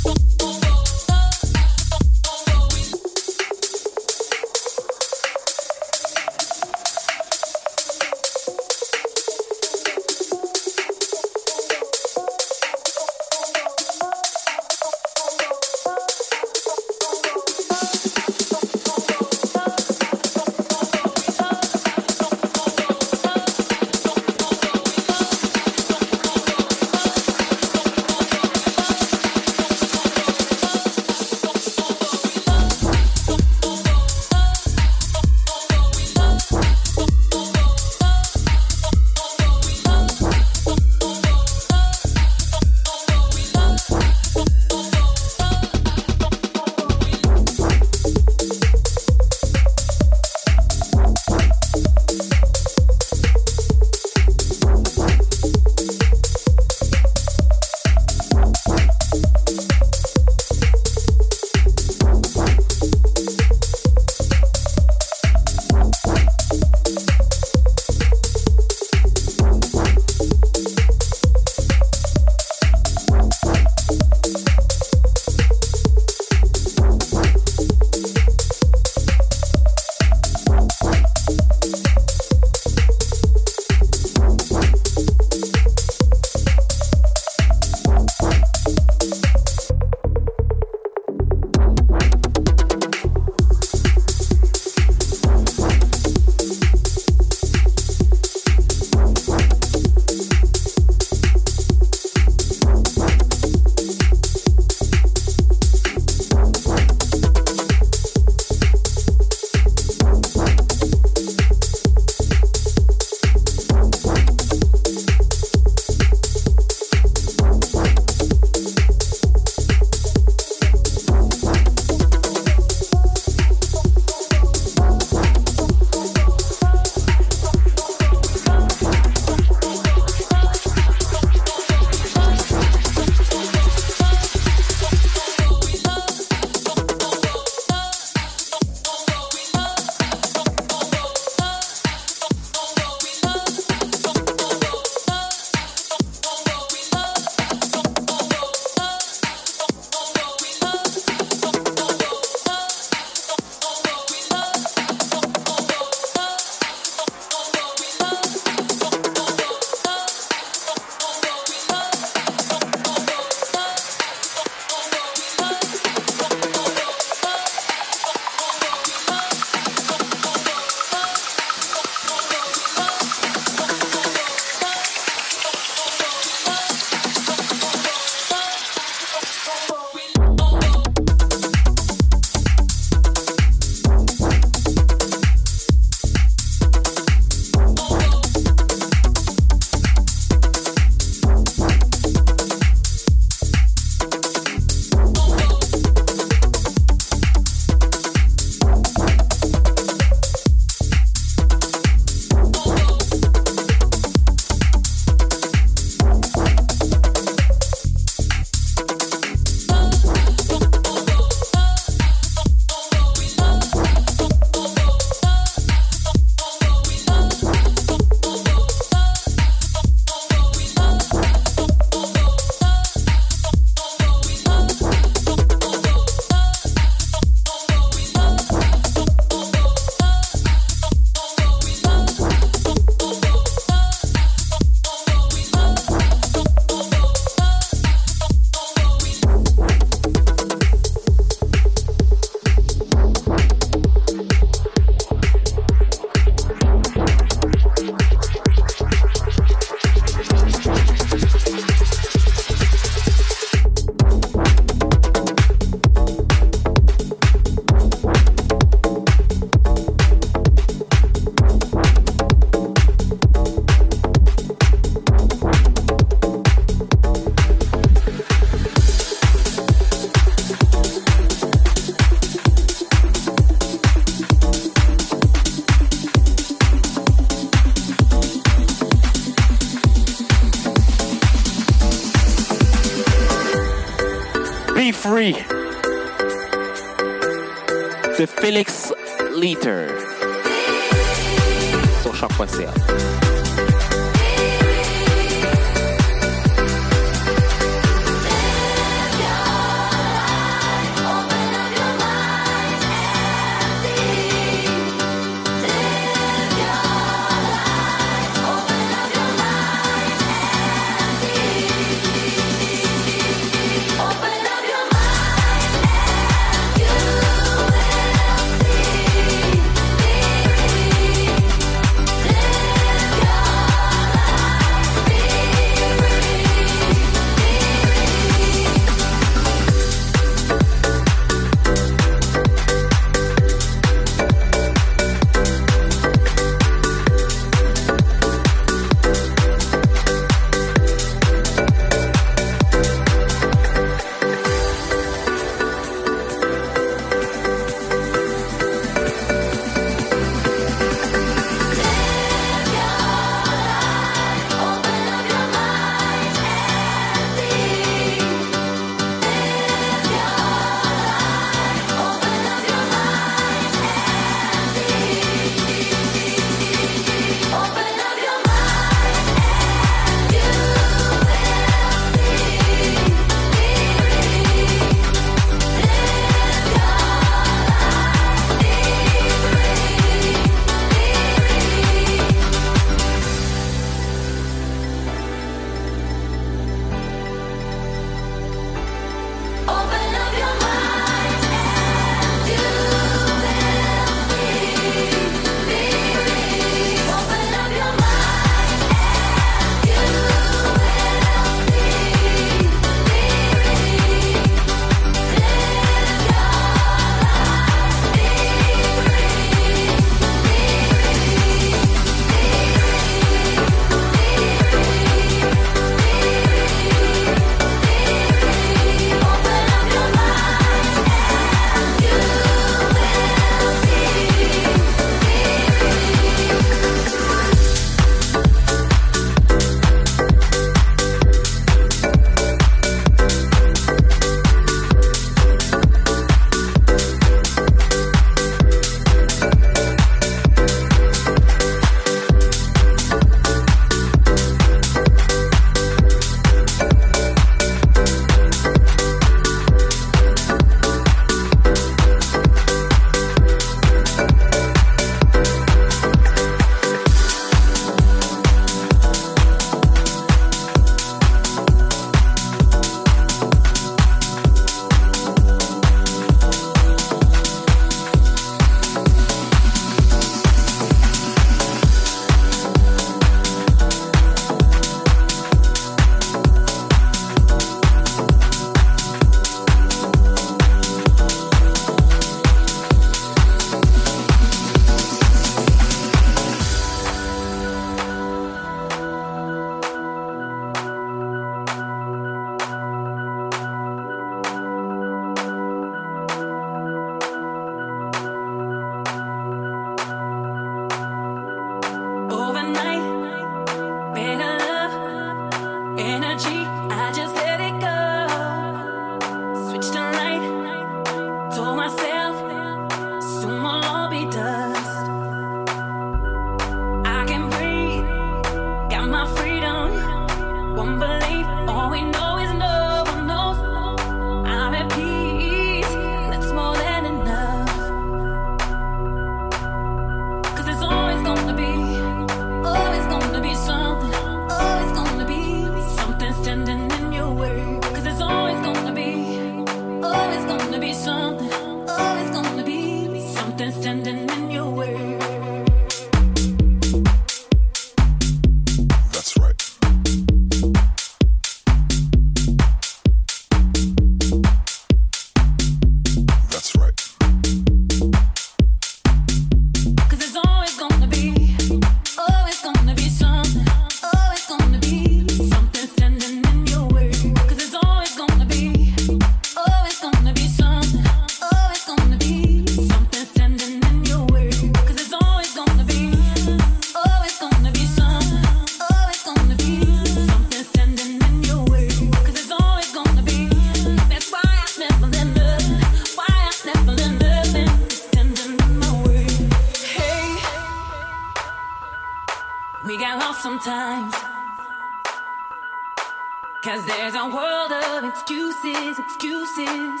there's a world of excuses, excuses.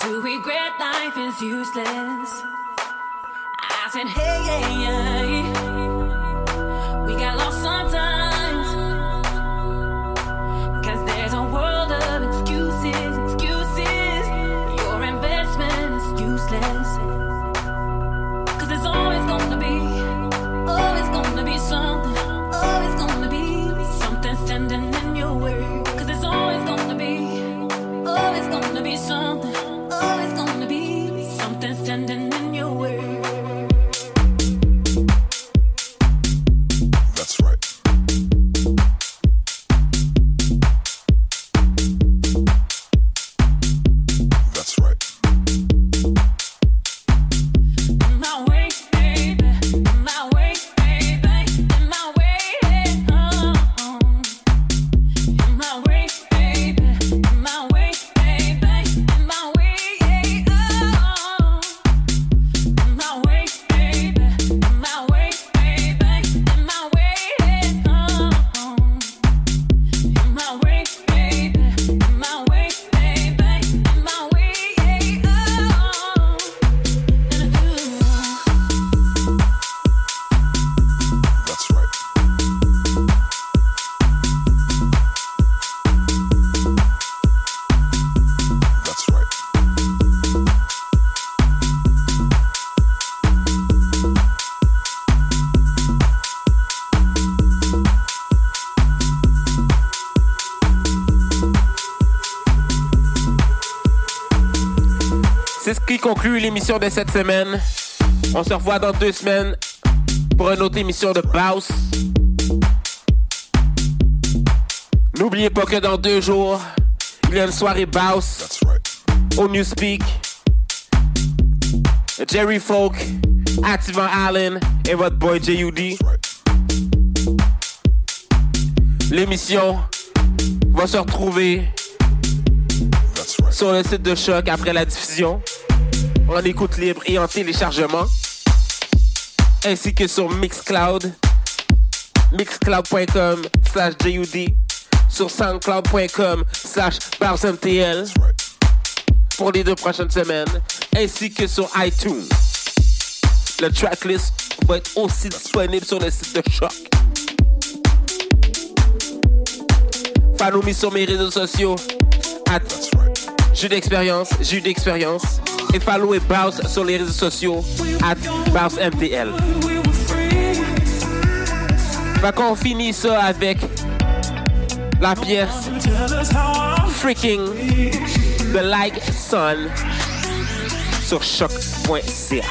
To regret life is useless. I said, hey, hey, hey. We got lost sometimes. Conclut l'émission de cette semaine. On se revoit dans deux semaines pour une autre émission de Baus. N'oubliez pas que dans deux jours, il y a une soirée That's right. au Newspeak. Jerry Folk, Activant Allen et votre boy J.U.D. Right. L'émission va se retrouver right. sur le site de Choc après la diffusion, en écoute libre et en téléchargement, ainsi que sur Mixcloud, mixcloud.com slash JUD, sur soundcloud.com slash barsmtl pour les deux prochaines semaines, ainsi que sur iTunes. Le tracklist va être aussi disponible sur le site de Choc. Me sur mes réseaux sociaux, at. J'ai d'expérience, j'ai d'expérience. Et follow et bounce sur les réseaux sociaux at bounceMTL. Fait qu'on finit ça avec la pièce Freaking The Like Sun sur choc.ca.